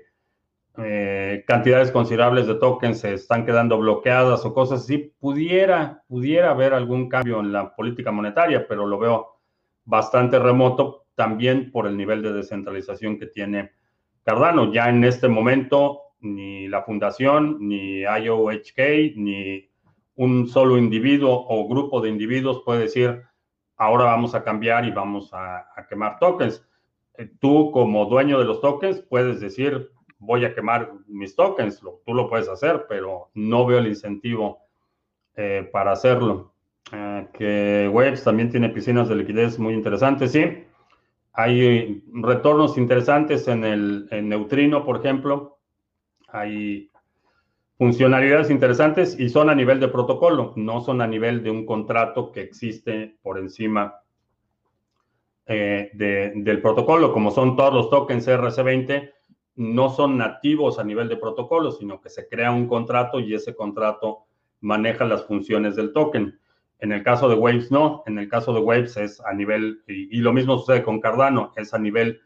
eh, cantidades considerables de tokens se están quedando bloqueadas o cosas así, pudiera, pudiera haber algún cambio en la política monetaria, pero lo veo bastante remoto también por el nivel de descentralización que tiene Cardano. Ya en este momento, ni la fundación, ni IOHK, ni un solo individuo o grupo de individuos puede decir, ahora vamos a cambiar y vamos a, quemar tokens. Eh, tú como dueño de los tokens puedes decir, voy a quemar mis tokens, tú lo puedes hacer, pero no veo el incentivo eh, para hacerlo. Eh, que Waves también tiene piscinas de liquidez muy interesantes, sí. Hay retornos interesantes en el neutrino, por ejemplo. Hay funcionalidades interesantes y son a nivel de protocolo, no son a nivel de un contrato que existe por encima eh, de, del protocolo, como son todos los tokens RC20, no son nativos a nivel de protocolo, sino que se crea un contrato y ese contrato maneja las funciones del token. En el caso de Waves no, en el caso de Waves es a nivel, y lo mismo sucede con Cardano, es a nivel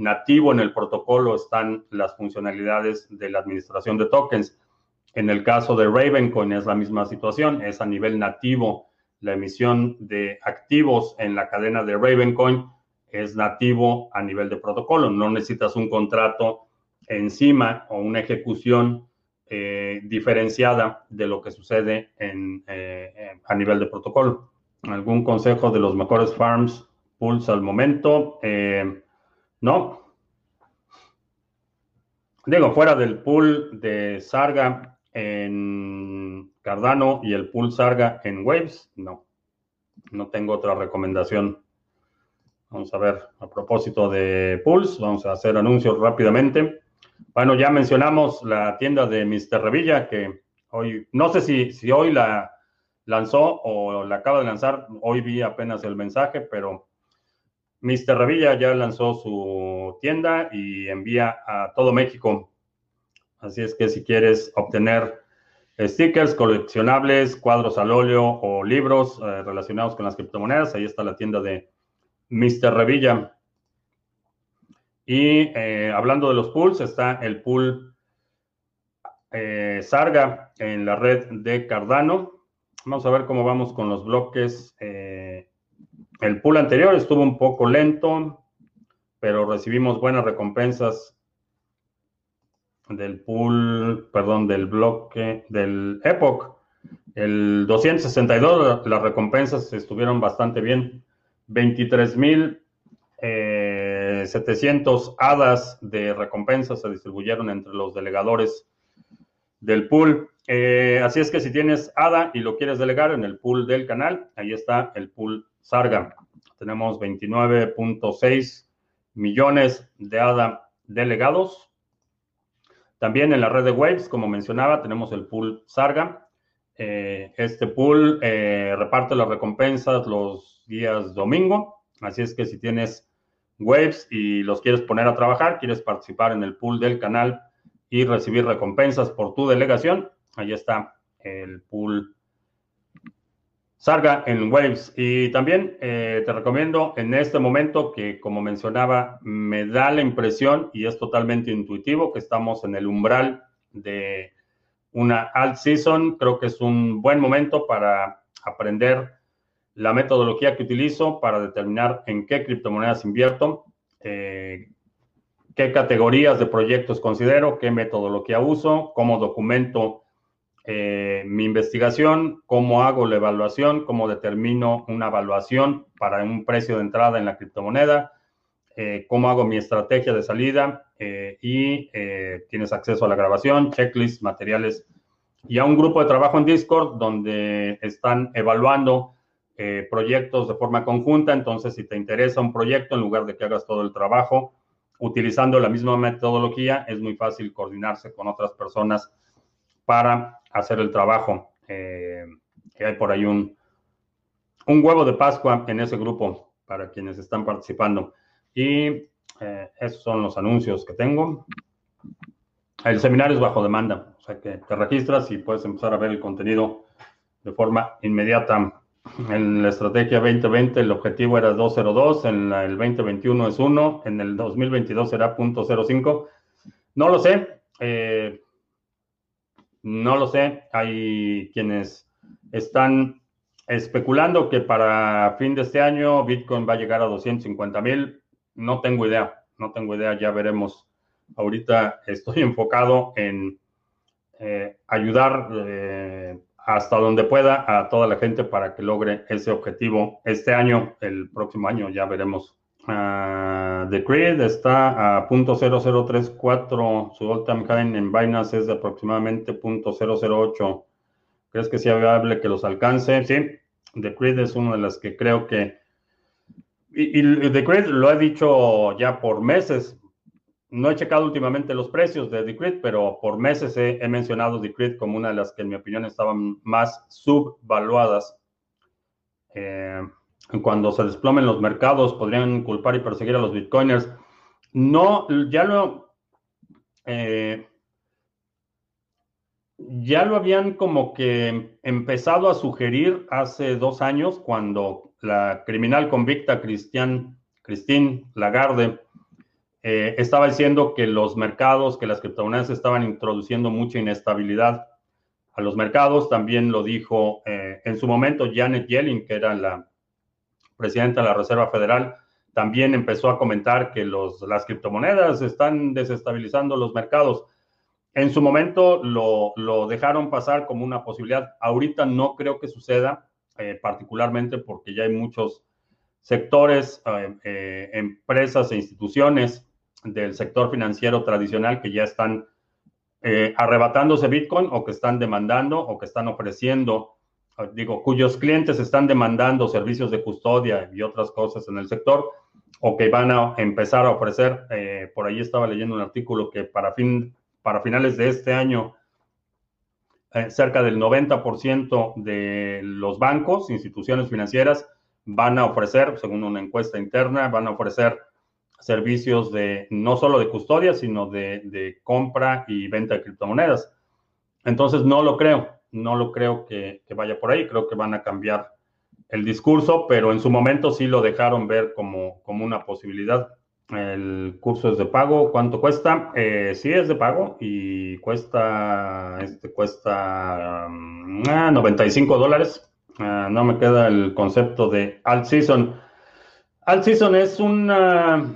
nativo en el protocolo están las funcionalidades de la administración de tokens en el caso de Ravencoin es la misma situación, es a nivel nativo. La emisión de activos en la cadena de Ravencoin es nativo a nivel de protocolo. No necesitas un contrato encima o una ejecución eh, diferenciada de lo que sucede en, eh, a nivel de protocolo. ¿Algún consejo de los mejores farms pools al momento? Eh, no. Digo, fuera del pool de Sarga, en Cardano y el pool Sarga en Waves, no. No tengo otra recomendación. Vamos a ver, a propósito de pools, vamos a hacer anuncios rápidamente. Bueno, ya mencionamos la tienda de Mr. Revilla, que hoy, no sé si, si hoy la lanzó o la acaba de lanzar, hoy vi apenas el mensaje, pero Mr. Revilla ya lanzó su tienda y envía a todo México Así es que si quieres obtener stickers, coleccionables, cuadros al óleo o libros eh, relacionados con las criptomonedas, ahí está la tienda de Mr. Revilla. Y eh, hablando de los pools, está el pool eh, Sarga en la red de Cardano. Vamos a ver cómo vamos con los bloques. El pool anterior estuvo un poco lento, pero recibimos buenas recompensas del pool, perdón, del bloque, del Epoch. El 262, las recompensas estuvieron bastante bien. 23 mil, eh, 700 hadas de recompensas se distribuyeron entre los delegadores del pool. Eh, así es que si tienes ADA y lo quieres delegar en el pool del canal, ahí está el pool Sarga. Tenemos 29.6 millones de ADA delegados. También en la red de Waves, como mencionaba, tenemos el pool Sarga. Eh, este pool eh, reparte las recompensas los días domingo. Así es que si tienes Waves y los quieres poner a trabajar, quieres participar en el pool del canal y recibir recompensas por tu delegación, ahí está el pool Sarga en Waves. Y también eh, te recomiendo en este momento que, como mencionaba, me da la impresión, y es totalmente intuitivo, que estamos en el umbral de una alt season. Creo que es un buen momento para aprender la metodología que utilizo para determinar en qué criptomonedas invierto, eh, qué categorías de proyectos considero, qué metodología uso, cómo documento eh, mi investigación, cómo hago la evaluación, cómo determino una evaluación para un precio de entrada en la criptomoneda, eh, cómo hago mi estrategia de salida eh, y tienes acceso a la grabación, checklist, materiales y a un grupo de trabajo en Discord donde están evaluando proyectos de forma conjunta. Entonces, si te interesa un proyecto, en lugar de que hagas todo el trabajo, utilizando la misma metodología, es muy fácil coordinarse con otras personas para hacer el trabajo. Eh, hay por ahí un, un huevo de Pascua en ese grupo para quienes están participando. Y eh, esos son los anuncios que tengo. El seminario es bajo demanda, o sea que te registras y puedes empezar a ver el contenido de forma inmediata. En la estrategia 2020 el objetivo era 202, en el 2021 es 1, en el 2022 será 0.05. No lo sé, eh, no lo sé. Hay quienes están especulando que para fin de este año Bitcoin va a llegar a 250 mil. No tengo idea, no tengo idea, ya veremos. Ahorita estoy <laughs> enfocado en eh, ayudar eh, hasta donde pueda a toda la gente para que logre ese objetivo este año, el próximo año ya veremos. Uh, the Creed está a .0034, su all-time high en Binance es de aproximadamente .008. ¿Crees que sea viable que los alcance? Sí, The Creed es una de las que creo que... Y, y The Creed lo he dicho ya por meses, no he checado últimamente los precios de Decred, pero por meses he, mencionado Decred como una de las que en mi opinión estaban más subvaluadas. Eh, cuando se desplomen los mercados, podrían culpar y perseguir a los bitcoiners. No, ya lo... Eh, ya lo habían como que empezado a sugerir hace dos años cuando la criminal convicta Christian, Christine Lagarde eh, estaba diciendo que los mercados, que las criptomonedas estaban introduciendo mucha inestabilidad a los mercados. También lo dijo eh, en su momento Janet Yellen, que era la presidenta de la Reserva Federal, también empezó a comentar que los, las criptomonedas están desestabilizando los mercados. En su momento lo, lo dejaron pasar como una posibilidad. Ahorita no creo que suceda, eh, particularmente porque ya hay muchos sectores, empresas e instituciones del sector financiero tradicional que ya están eh, arrebatándose Bitcoin o que están demandando o que están ofreciendo, digo, cuyos clientes están demandando servicios de custodia y otras cosas en el sector o que van a empezar a ofrecer, eh, por ahí estaba leyendo un artículo que para, fin, para finales de este año, eh, cerca del 90% de los bancos, instituciones financieras, van a ofrecer, según una encuesta interna, van a ofrecer servicios de no solo de custodia, sino de, compra y venta de criptomonedas. Entonces, no lo creo, no lo creo que, vaya por ahí, creo que van a cambiar el discurso, pero en su momento sí lo dejaron ver como, como una posibilidad. El curso es de pago, ¿cuánto cuesta? Eh, sí es de pago y cuesta, este cuesta 95 mm, dólares. Ah, no me queda el concepto de alt season. Alt season es una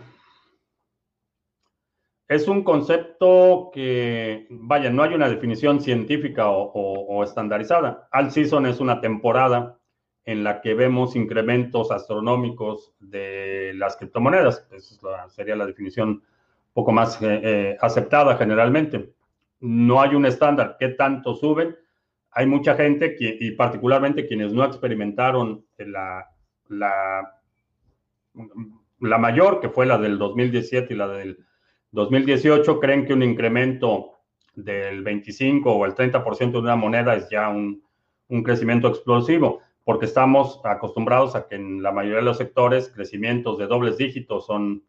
es un concepto que, vaya, no hay una definición científica o, estandarizada. All season es una temporada en la que vemos incrementos astronómicos de las criptomonedas. Esa sería la definición un poco más eh, eh, aceptada generalmente. No hay un estándar. ¿Qué tanto suben? Hay mucha gente, que, y particularmente quienes no experimentaron la, la, la mayor, que fue la del 2017 y la del 2018, creen que un incremento del 25 o el 30% de una moneda es ya un, un crecimiento explosivo porque estamos acostumbrados a que en la mayoría de los sectores crecimientos de dobles dígitos son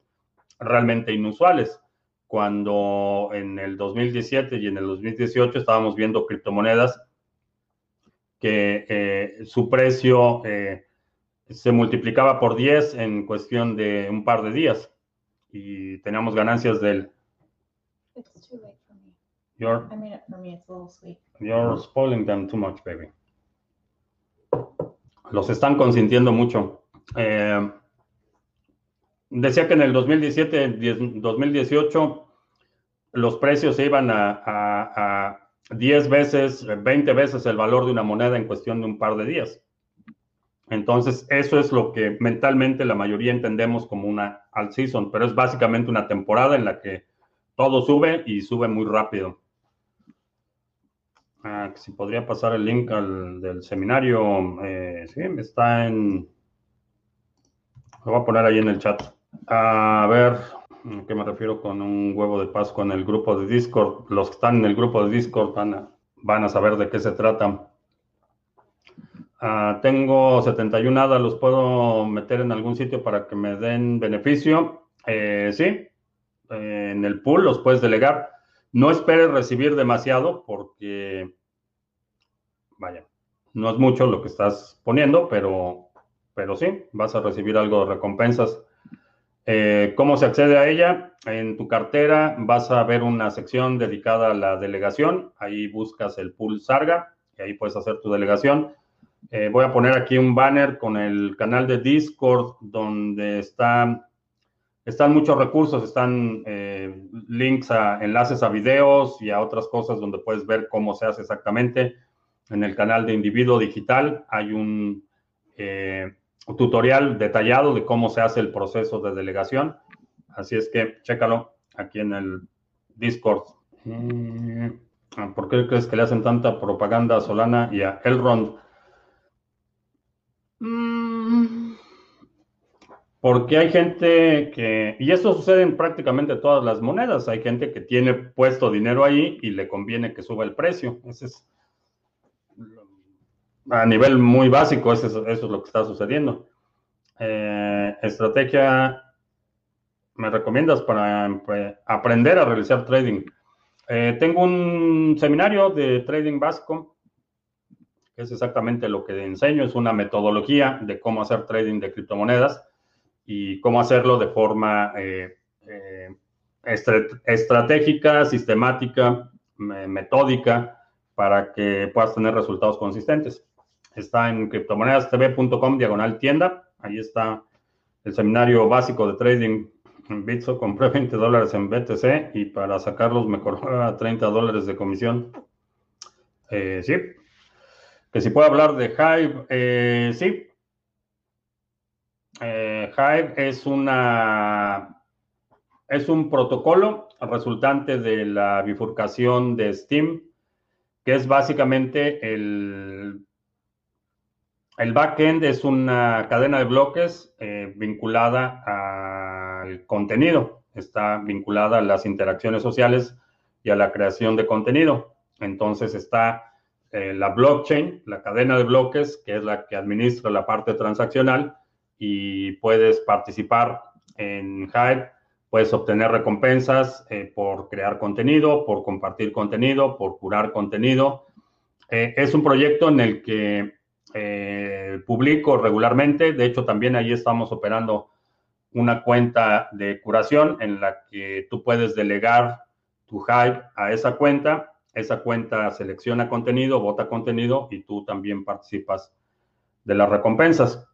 realmente inusuales. Cuando en el 2017 y en el 2018 estábamos viendo criptomonedas que eh, su precio eh, se multiplicaba por 10 en cuestión de un par de días y teníamos ganancias del... It's too late for me. You're, I it for me. It's a little sweet. you're spoiling them too much, baby. Los están consintiendo mucho. Eh, decía que en el 2017, 10 2018, los precios se iban a, a, a 10 veces, 20 veces el valor de una moneda en cuestión de un par de días. Entonces, eso es lo que mentalmente la mayoría entendemos como una alt season, pero es básicamente una temporada en la que todo sube y sube muy rápido. Ah, si podría pasar el link al, del seminario, eh, sí, está en... Lo voy a poner ahí en el chat. A ver, ¿a qué me refiero con un huevo de Pascua en el grupo de Discord? Los que están en el grupo de Discord van a, van a saber de qué se trata. Ah, tengo 71 hadas, los puedo meter en algún sitio para que me den beneficio. Eh, sí, eh, en el pool los puedes delegar. No esperes recibir demasiado porque, vaya, no es mucho lo que estás poniendo, pero, pero sí, vas a recibir algo de recompensas. Eh, ¿Cómo se accede a ella? En tu cartera vas a ver una sección dedicada a la delegación. Ahí buscas el pool Sarga y ahí puedes hacer tu delegación. Eh, voy a poner aquí un banner con el canal de Discord donde está, están muchos recursos, están eh, links a enlaces a videos y a otras cosas donde puedes ver cómo se hace exactamente. En el canal de Individuo Digital hay un eh, tutorial detallado de cómo se hace el proceso de delegación. Así es que chécalo aquí en el Discord. Mm, ¿Por qué crees que le hacen tanta propaganda a Solana y a Elrond? Mm, Porque hay gente que, y esto sucede en prácticamente todas las monedas, hay gente que tiene puesto dinero ahí y le conviene que suba el precio. Ese es a nivel muy básico, eso es, lo que está sucediendo. Eh, estrategia, ¿me recomiendas para aprender a realizar trading? Eh, tengo un seminario de trading básico es exactamente lo que enseño, es una metodología de cómo hacer trading de criptomonedas y cómo hacerlo de forma eh, eh, estra- estratégica, sistemática, me- metódica, para que puedas tener resultados consistentes. Está en criptomonedastv.com diagonal tienda, ahí está el seminario básico de trading en Bitso, compré 20 dólares en BTC y para sacarlos me cobraba <laughs> 30 dólares de comisión. Eh, sí, que si puedo hablar de Hive, eh, sí. Eh, Hive es una es un protocolo resultante de la bifurcación de Steam, que es básicamente el, el backend es una cadena de bloques eh, vinculada al contenido, está vinculada a las interacciones sociales y a la creación de contenido. Entonces está eh, la blockchain, la cadena de bloques, que es la que administra la parte transaccional y puedes participar en Hive, puedes obtener recompensas eh, por crear contenido, por compartir contenido, por curar contenido. Eh, es un proyecto en el que publico regularmente, de hecho también ahí estamos operando una cuenta de curación en la que tú puedes delegar tu Hive a esa cuenta esa cuenta selecciona contenido, vota contenido y tú también participas de las recompensas.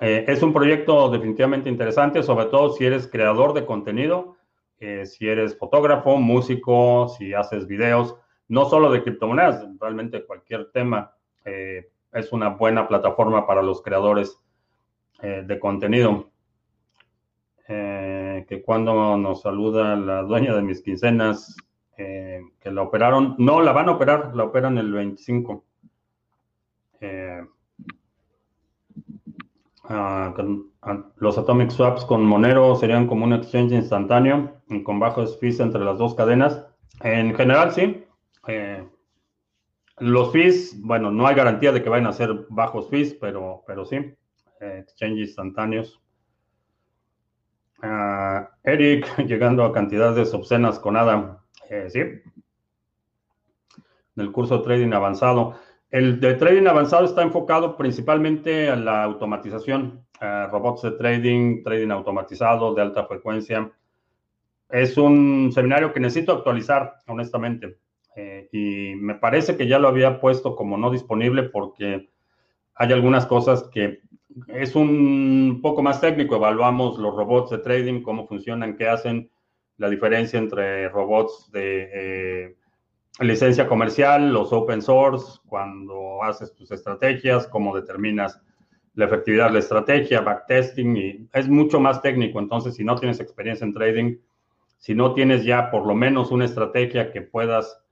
Eh, es un proyecto definitivamente interesante, sobre todo si eres creador de contenido, eh, si eres fotógrafo, músico, si haces videos, no solo de criptomonedas, realmente cualquier tema. Eh, es una buena plataforma para los creadores de contenido. que cuando nos saluda la dueña de mis quincenas, que la operaron, no, la van a operar, la operan el 25. Ah, ah, los atomic swaps con Monero serían como un exchange instantáneo y con bajos fees entre las dos cadenas. En general, sí. Eh, los fees, bueno, no hay garantía de que vayan a ser bajos fees, pero, pero sí. Eh, exchange instantáneos. Ah, Eric, <laughs> llegando a cantidades obscenas con ADA. Eh, sí. Del curso de trading avanzado. El de trading avanzado está enfocado principalmente a la automatización, robots de trading, trading automatizado de alta frecuencia. Es un seminario que necesito actualizar, honestamente. Eh, y me parece que ya lo había puesto como no disponible porque hay algunas cosas que es un poco más técnico. Evaluamos los robots de trading, cómo funcionan, qué hacen, la diferencia entre robots de eh, licencia comercial, los open source, cuando haces tus estrategias, cómo determinas la efectividad de la estrategia, backtesting, y es mucho más técnico. Entonces, si no tienes experiencia en trading, si no tienes ya por lo menos una estrategia que puedas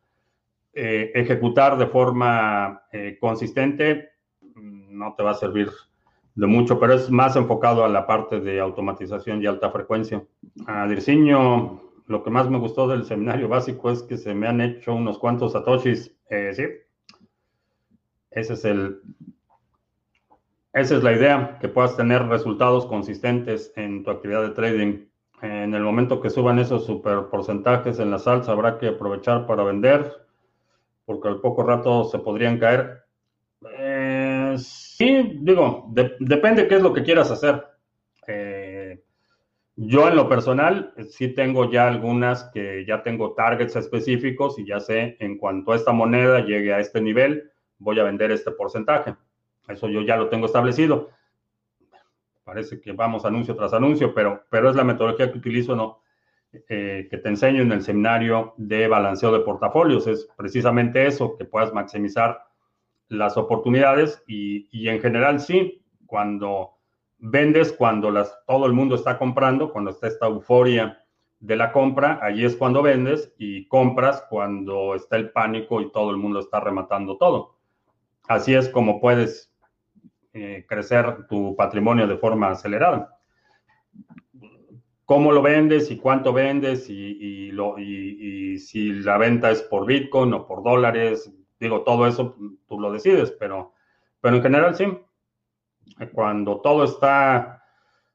eh, ejecutar de forma eh, consistente, no te va a servir de mucho, pero es más enfocado a la parte de automatización y alta frecuencia. A lo que más me gustó del seminario básico es que se me han hecho unos cuantos satoshis. Eh, sí. Ese es el. Esa es la idea, que puedas tener resultados consistentes en tu actividad de trading. En el momento que suban esos super porcentajes en la salsa, habrá que aprovechar para vender, porque al poco rato se podrían caer. Eh, sí, digo, depende qué es lo que quieras hacer. Yo en lo personal sí tengo ya algunas que ya tengo targets específicos y ya sé en cuanto a esta moneda llegue a este nivel, voy a vender este porcentaje. Eso yo ya lo tengo establecido. Parece que vamos anuncio tras anuncio, pero, pero es la metodología que utilizo, ¿no? Eh, que te enseño en el seminario de balanceo de portafolios. Es precisamente eso, que puedas maximizar las oportunidades y, y en general sí, cuando vendes cuando las, todo el mundo está comprando, cuando está esta euforia de la compra, allí es cuando vendes y compras cuando está el pánico y todo el mundo está rematando todo. Así es como puedes eh, crecer tu patrimonio de forma acelerada. ¿Cómo lo vendes y cuánto vendes y, lo, y si la venta es por Bitcoin o por dólares? Digo, todo eso tú lo decides, pero, pero en general sí, cuando todo está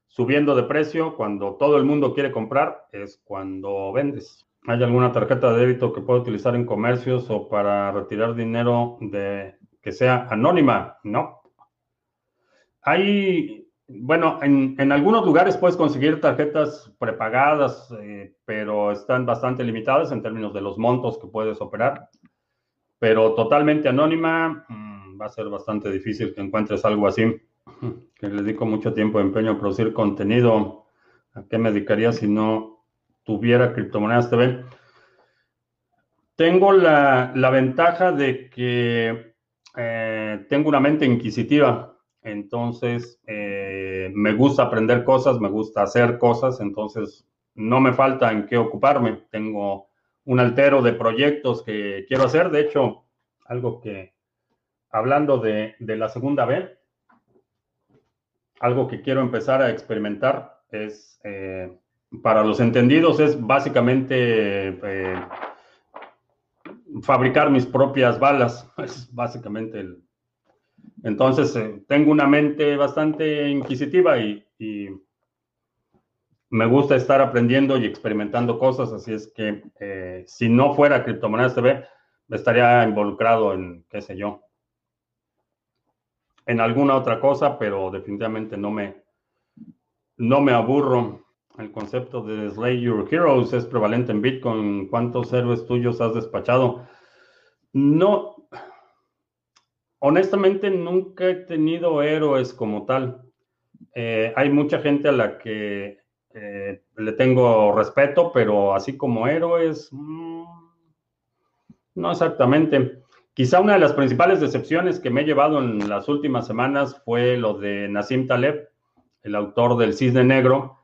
subiendo de precio, cuando todo el mundo quiere comprar, es cuando vendes. ¿Hay alguna tarjeta de débito que pueda utilizar en comercios o para retirar dinero de que sea anónima? No. Hay, bueno, en, algunos lugares puedes conseguir tarjetas prepagadas, eh, pero están bastante limitadas en términos de los montos que puedes operar. Pero totalmente anónima, mm, va a ser bastante difícil que encuentres algo así <laughs> que le dedico mucho tiempo y empeño a producir contenido. ¿A qué me dedicaría si no tuviera criptomonedas TV? Tengo la, ventaja de que eh, tengo una mente inquisitiva, entonces eh, me gusta aprender cosas, me gusta hacer cosas, entonces no me falta en qué ocuparme. Tengo un altero de proyectos que quiero hacer, de hecho, algo que, hablando de, de la segunda vez, algo que quiero empezar a experimentar es, eh, para los entendidos, es básicamente eh, fabricar mis propias balas. <laughs> Es básicamente. Entonces, eh, tengo una mente bastante inquisitiva y, me gusta estar aprendiendo y experimentando cosas, así es que si no fuera Criptomonedas TV, estaría involucrado en, qué sé yo, en alguna otra cosa, pero definitivamente no me, no me aburro. El concepto de Slay Your Heroes es prevalente en Bitcoin. ¿Cuántos héroes tuyos has despachado? No, honestamente nunca he tenido héroes como tal. Eh, hay mucha gente a la que eh, le tengo respeto, pero así como héroes, mm, no exactamente. Quizá una de las principales decepciones que me he llevado en las últimas semanas fue lo de Nassim Taleb, el autor del Cisne Negro,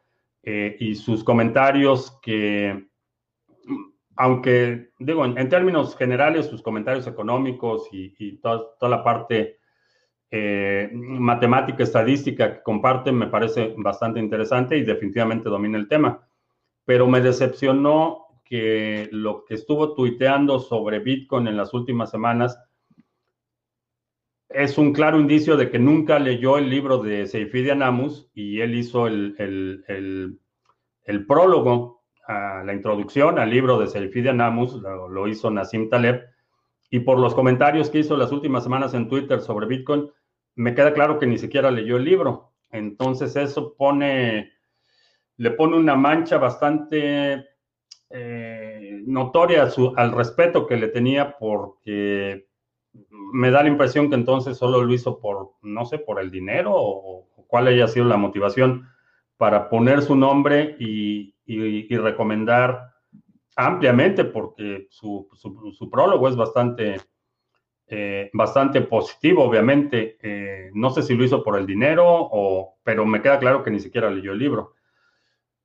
eh, y sus comentarios que, aunque digo, en, términos generales, sus comentarios económicos y, toda, la parte eh, matemática, estadística que comparten me parece bastante interesante y definitivamente domina el tema. Pero me decepcionó que lo que estuvo tuiteando sobre Bitcoin en las últimas semanas es un claro indicio de que nunca leyó el libro de Seifidian Anamus y él hizo el, prólogo a la introducción al libro de Seifidian Anamus, lo, lo, hizo Nassim Taleb, y por los comentarios que hizo las últimas semanas en Twitter sobre Bitcoin, me queda claro que ni siquiera leyó el libro. Entonces eso le pone una mancha bastante eh, notoria al respeto que le tenía porque me da la impresión que entonces solo lo hizo por, no sé, por el dinero o, cuál haya sido la motivación para poner su nombre y, recomendar ampliamente porque su, prólogo es bastante, eh, bastante positivo, obviamente. Eh, no sé si lo hizo por el dinero, o, pero me queda claro que ni siquiera leyó el libro.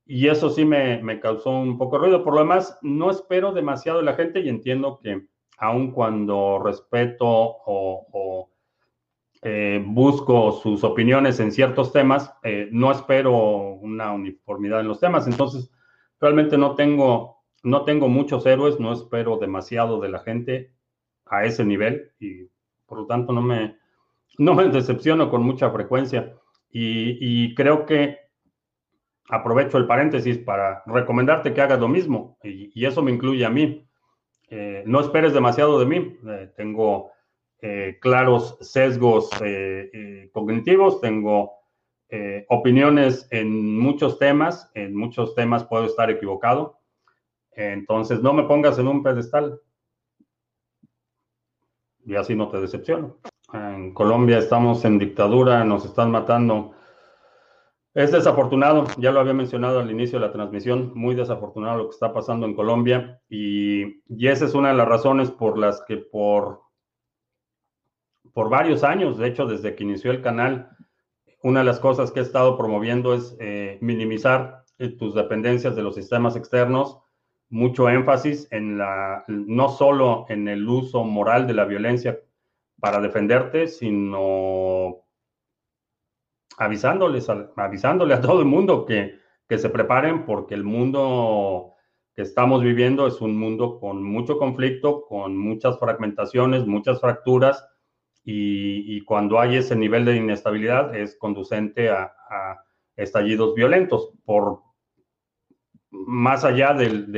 Y eso sí me, causó un poco ruido. Por lo demás, no espero demasiado de la gente y entiendo que aun cuando respeto o, eh, busco sus opiniones en ciertos temas, no espero una uniformidad en los temas. Entonces, realmente no tengo, no tengo muchos héroes, no espero demasiado de la gente a ese nivel y por lo tanto no me, no me decepciono con mucha frecuencia. y creo que aprovecho el paréntesis para recomendarte que hagas lo mismo y, eso me incluye a mí. Eh, no esperes demasiado de mí. Eh, tengo eh, claros sesgos cognitivos, tengo opiniones en muchos temas, en muchos temas puedo estar equivocado. Entonces no me pongas en un pedestal y así no te decepciono. En Colombia estamos en dictadura, nos están matando es desafortunado, ya lo había mencionado al inicio de la transmisión, muy desafortunado lo que está pasando en Colombia y, esa es una de las razones por las que por, por varios años, de hecho desde que inició el canal, una de las cosas que he estado promoviendo es eh, minimizar eh, tus dependencias de los sistemas externos, mucho énfasis en la, no solo en el uso moral de la violencia para defenderte, sino avisándoles, avisándole a todo el mundo que, se preparen porque el mundo que estamos viviendo es un mundo con mucho conflicto, con muchas fragmentaciones, muchas fracturas y, cuando hay ese nivel de inestabilidad es conducente a, estallidos violentos por más allá del,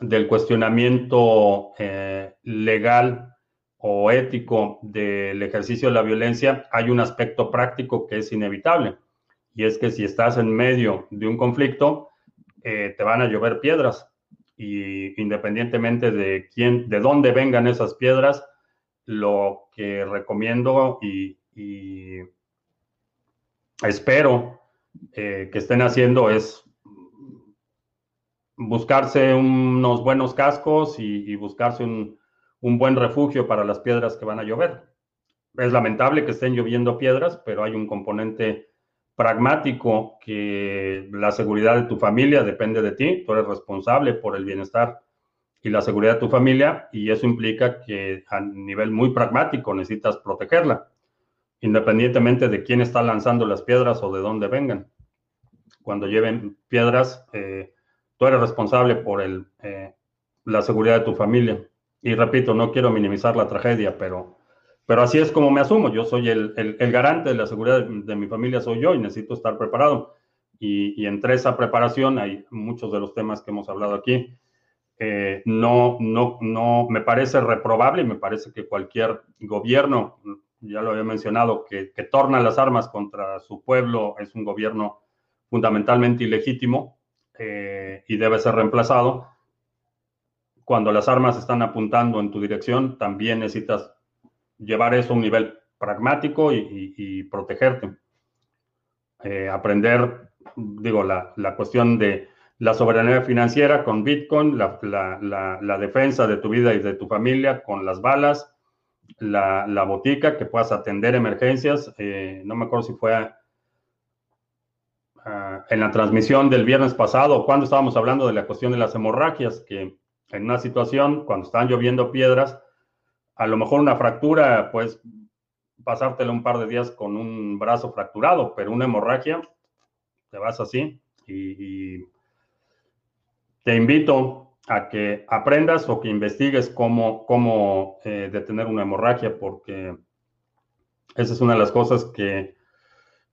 del cuestionamiento eh, legal o ético del ejercicio de la violencia, hay un aspecto práctico que es inevitable. Y es que si estás en medio de un conflicto, eh, te van a llover piedras. Y independientemente de quién, de dónde vengan esas piedras, lo que recomiendo y, espero eh, que estén haciendo es buscarse unos buenos cascos y buscarse un, un buen refugio para las piedras que van a llover. Es lamentable que estén lloviendo piedras, pero hay un componente pragmático que la seguridad de tu familia depende de ti, tú eres responsable por el bienestar y la seguridad de tu familia y eso implica que a nivel muy pragmático necesitas protegerla, independientemente de quién está lanzando las piedras o de dónde vengan. Cuando lleven piedras, eh, tú eres responsable por el, eh, la seguridad de tu familia. Y repito, no quiero minimizar la tragedia, pero, pero así es como me asumo. Yo soy el, el, garante de la seguridad de, mi familia, soy yo y necesito estar preparado. Y, y, entre esa preparación hay muchos de los temas que hemos hablado aquí. Eh, no, no, no, me parece reprobable y me parece que cualquier gobierno, ya lo había mencionado, que, que torna las armas contra su pueblo es un gobierno fundamentalmente ilegítimo eh, y debe ser reemplazado cuando las armas están apuntando en tu dirección, también necesitas llevar eso a un nivel pragmático y, protegerte. Eh, aprender, digo, la, cuestión de la soberanía financiera con Bitcoin, la, la, la, defensa de tu vida y de tu familia con las balas, la, botica, que puedas atender emergencias. Eh, no me acuerdo si fue ah, en la transmisión del viernes pasado, cuando estábamos hablando de la cuestión de las hemorragias, que en una situación, cuando están lloviendo piedras, a lo mejor una fractura, pues pasártela un par de días con un brazo fracturado, pero una hemorragia, te vas así y te invito a que aprendas o que investigues cómo, cómo eh, detener una hemorragia, porque esa es una de las cosas que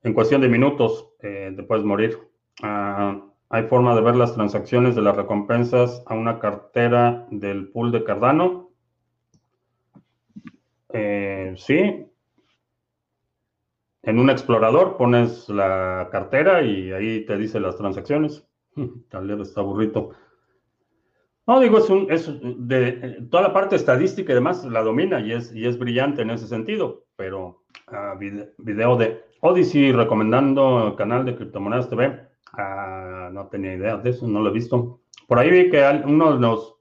en cuestión de minutos eh, te puedes morir. Ah, hay forma de ver las transacciones de las recompensas a una cartera del pool de Cardano. Eh, sí. En un explorador pones la cartera y ahí te dice las transacciones. <laughs> Tal vez está burrito. No, digo, es, un, de toda la parte estadística y demás la domina y es, y es brillante en ese sentido, pero video de Odyssey recomendando el canal de Criptomonedas TV, uh, no tenía idea de eso, no lo he visto. Por ahí vi que uno de los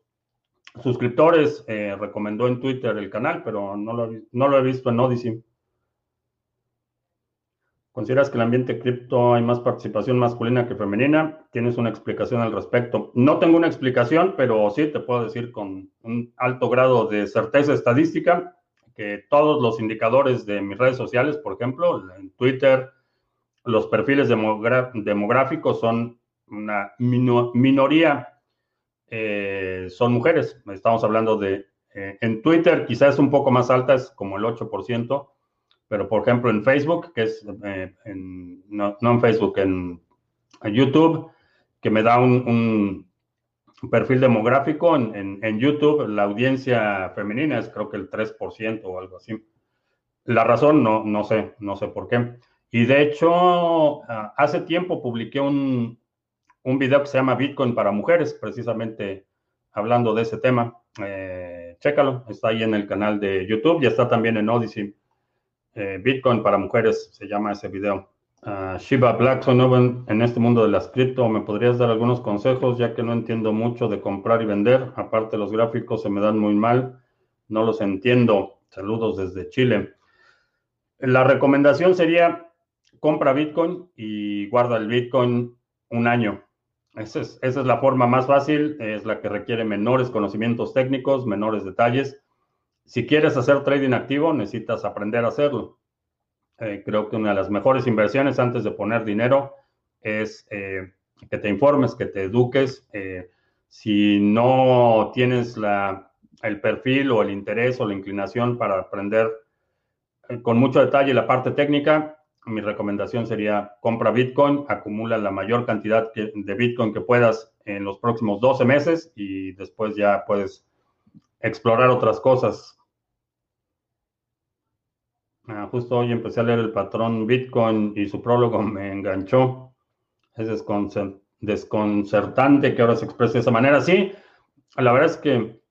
suscriptores eh, recomendó en Twitter el canal, pero no lo, no lo he visto en Odyssey. ¿Consideras que en el ambiente cripto hay más participación masculina que femenina? ¿Tienes una explicación al respecto? No tengo una explicación, pero sí te puedo decir con un alto grado de certeza estadística que todos los indicadores de mis redes sociales, por ejemplo, en Twitter, los perfiles demográficos son una minoría, eh, son mujeres. Estamos hablando de, eh, en Twitter quizás un poco más alta, es como el 8%, pero por ejemplo en Facebook, que es, eh, no, en Facebook, en, YouTube, que me da un, perfil demográfico en, YouTube, la audiencia femenina es creo que el 3% o algo así. La razón no, no sé, no sé por qué. Y de hecho, ah, hace tiempo publiqué un, un video que se llama Bitcoin para mujeres, precisamente hablando de ese tema. Eh, chécalo, está ahí en el canal de YouTube y está también en Odyssey. Eh, Bitcoin para mujeres, se llama ese video. Uh, Shiba Black, soy nuevo en, este mundo de las cripto. ¿Me podrías dar algunos consejos ya que no entiendo mucho de comprar y vender? Aparte, los gráficos se me dan muy mal. No los entiendo. Saludos desde Chile. La recomendación sería compra Bitcoin y guarda el Bitcoin un año. Esa es, esa es la forma más fácil, es la que requiere menores conocimientos técnicos, menores detalles si quieres hacer trading activo, necesitas aprender a hacerlo. Eh, creo que una de las mejores inversiones antes de poner dinero es eh, que te informes, que te eduques. Eh, si no tienes el perfil o el interés o la inclinación para aprender con mucho detalle la parte técnica, mi recomendación sería compra Bitcoin, acumula la mayor cantidad de Bitcoin que puedas en los próximos 12 meses y después ya puedes explorar otras cosas. Ah, justo hoy empecé a leer el patrón Bitcoin y su prólogo me enganchó. Es desconcertante que ahora se exprese de esa manera. Sí, la verdad es que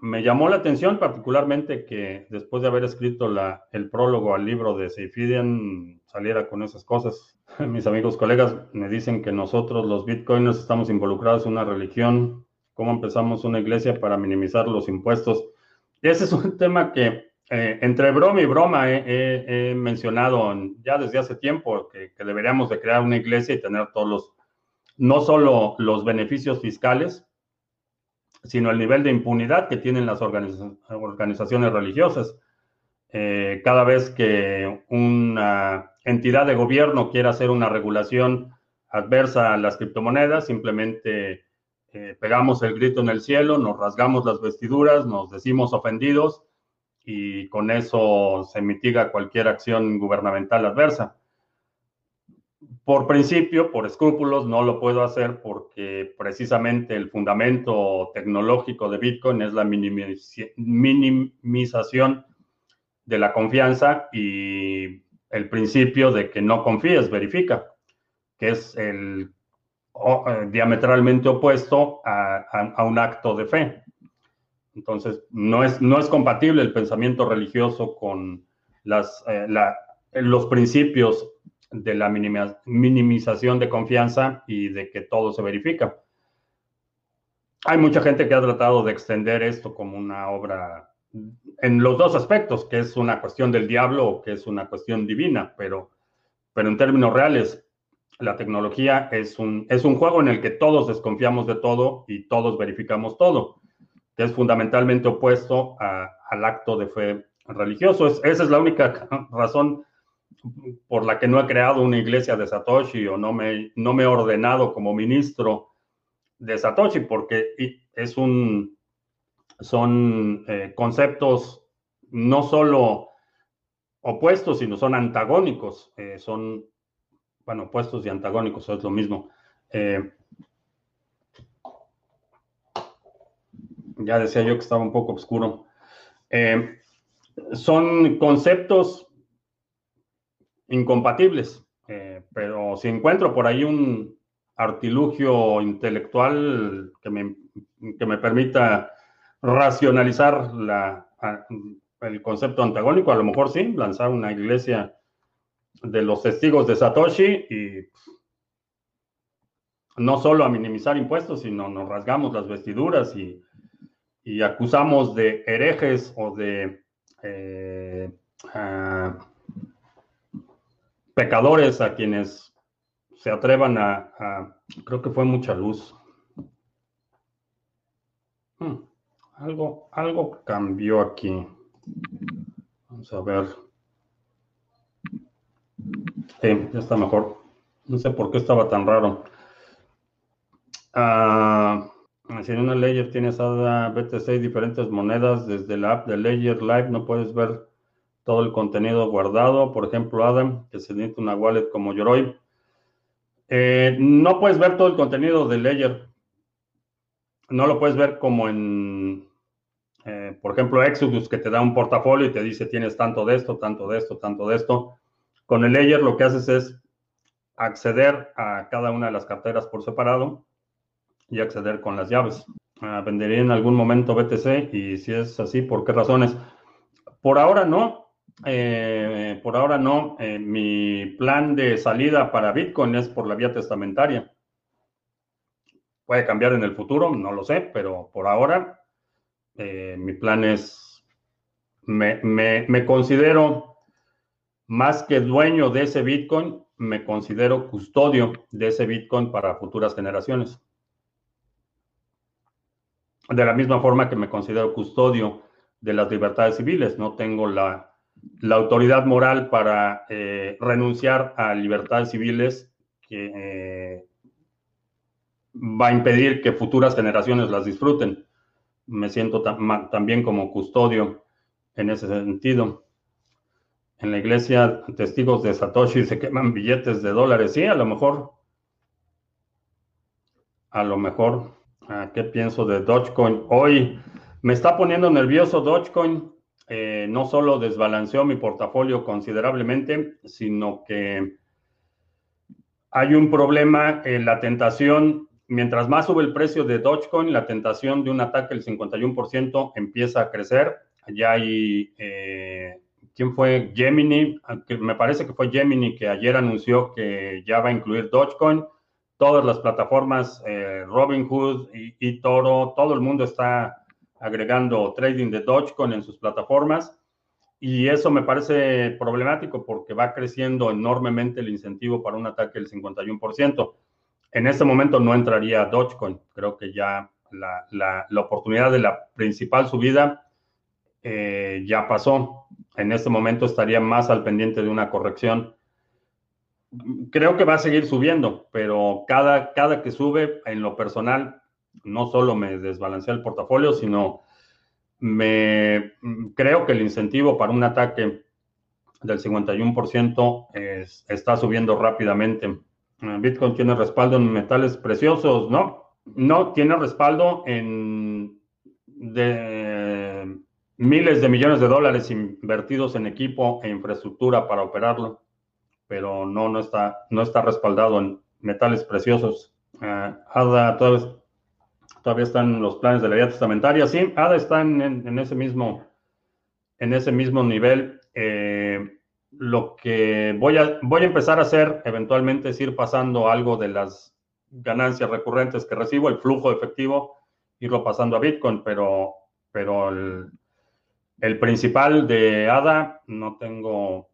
me llamó la atención particularmente que después de haber escrito la, el prólogo al libro de Seifidian saliera con esas cosas. <laughs> Mis amigos colegas me dicen que nosotros los bitcoiners estamos involucrados en una religión. ¿Cómo empezamos una iglesia para minimizar los impuestos? ese es un tema que eh, entre broma y broma he, mencionado ya desde hace tiempo que, deberíamos de crear una iglesia y tener todos los, no solo los beneficios fiscales, sino el nivel de impunidad que tienen las organizaciones religiosas. Eh, cada vez que una entidad de gobierno quiera hacer una regulación adversa a las criptomonedas, simplemente eh, pegamos el grito en el cielo, nos rasgamos las vestiduras, nos decimos ofendidos y con eso se mitiga cualquier acción gubernamental adversa. Por principio, por escrúpulos, no lo puedo hacer porque precisamente el fundamento tecnológico de Bitcoin es la minimización de la confianza y el principio de que no confíes, verifica, que es el eh, diametralmente opuesto a un acto de fe. Entonces, no es, no es compatible el pensamiento religioso con las, eh, los principios de la minimización de confianza y de que todo se verifica. Hay mucha gente que ha tratado de extender esto como una obra en los dos aspectos, que es una cuestión del diablo o que es una cuestión divina, pero, pero en términos reales, la tecnología es un, es un juego en el que todos desconfiamos de todo y todos verificamos todo, que es fundamentalmente opuesto al acto de fe religioso. esa es la única <laughs> razón por la que no he creado una iglesia de Satoshi o no me, no me he ordenado como ministro de Satoshi, porque es un, son eh, conceptos no solo opuestos, sino son antagónicos, eh, son, bueno, opuestos y antagónicos, es lo mismo. Eh, ya decía yo que estaba un poco oscuro. son conceptos incompatibles, pero si encuentro por ahí un artilugio intelectual que me, que me permita racionalizar la, el concepto antagónico, a lo mejor sí, lanzar una iglesia de los testigos de Satoshi y no solo a minimizar impuestos, sino nos rasgamos las vestiduras y, acusamos de herejes o de eh, pecadores a quienes se atrevan a, creo que fue mucha luz. Hmm. Algo, algo cambió aquí. Vamos a ver. Sí, ya está mejor. No sé por qué estaba tan raro. Ah, si en una Ledger tienes ADA, BTC y diferentes monedas, desde la app de Ledger Live no puedes ver todo el contenido guardado. Por ejemplo, Adam, que se necesita una wallet como Yoroi. Eh, no puedes ver todo el contenido de Ledger no lo puedes ver como en, eh, por ejemplo, Exodus, que te da un portafolio y te dice tienes tanto de esto, tanto de esto, tanto de esto. Con el Ledger lo que haces es acceder a cada una de las carteras por separado y acceder con las llaves. Ah, vendería en algún momento BTC y si es así, ¿por qué razones? Por ahora no. Eh, por ahora no. Eh, mi plan de salida para Bitcoin es por la vía testamentaria. Puede cambiar en el futuro, no lo sé, pero por ahora eh, mi plan es, me, me, considero más que dueño de ese Bitcoin, me considero custodio de ese Bitcoin para futuras generaciones. De la misma forma que me considero custodio de las libertades civiles, no tengo la, autoridad moral para eh, renunciar a libertades civiles que, eh, va a impedir que futuras generaciones las disfruten. Me siento también como custodio en ese sentido. En la iglesia, testigos de Satoshi se queman billetes de dólares. Sí, a lo mejor. A lo mejor. ¿Qué pienso de Dogecoin? Hoy me está poniendo nervioso Dogecoin. Eh, no solo desbalanceó mi portafolio considerablemente, sino que hay un problema en la tentación mientras más sube el precio de Dogecoin, la tentación de un ataque del 51% empieza a crecer. Ya hay, eh, ¿quién fue? Gemini, me parece que fue Gemini que ayer anunció que ya va a incluir Dogecoin. Todas las plataformas, eh, Robinhood y, y, Toro, todo el mundo está agregando trading de Dogecoin en sus plataformas. Y eso me parece problemático porque va creciendo enormemente el incentivo para un ataque del 51%. En este momento no entraría Dogecoin. Creo que ya la, oportunidad de la principal subida eh, ya pasó. En este momento estaría más al pendiente de una corrección. Creo que va a seguir subiendo, pero cada, cada que sube, en lo personal, no solo me desbalancea el portafolio, sino me creo que el incentivo para un ataque del 51% está subiendo rápidamente. Bitcoin tiene respaldo en metales preciosos, ¿no? No, tiene respaldo en miles de millones de dólares invertidos en equipo e infraestructura para operarlo, pero no, no, está, no está respaldado en metales preciosos. Uh, ADA todavía, todavía, están los planes de la vía testamentaria. Sí, ADA está en, ese, mismo, en ese mismo nivel. Eh, lo que voy a, voy a empezar a hacer eventualmente es ir pasando algo de las ganancias recurrentes que recibo, el flujo efectivo, irlo pasando a Bitcoin, pero, pero el, el principal de ADA no tengo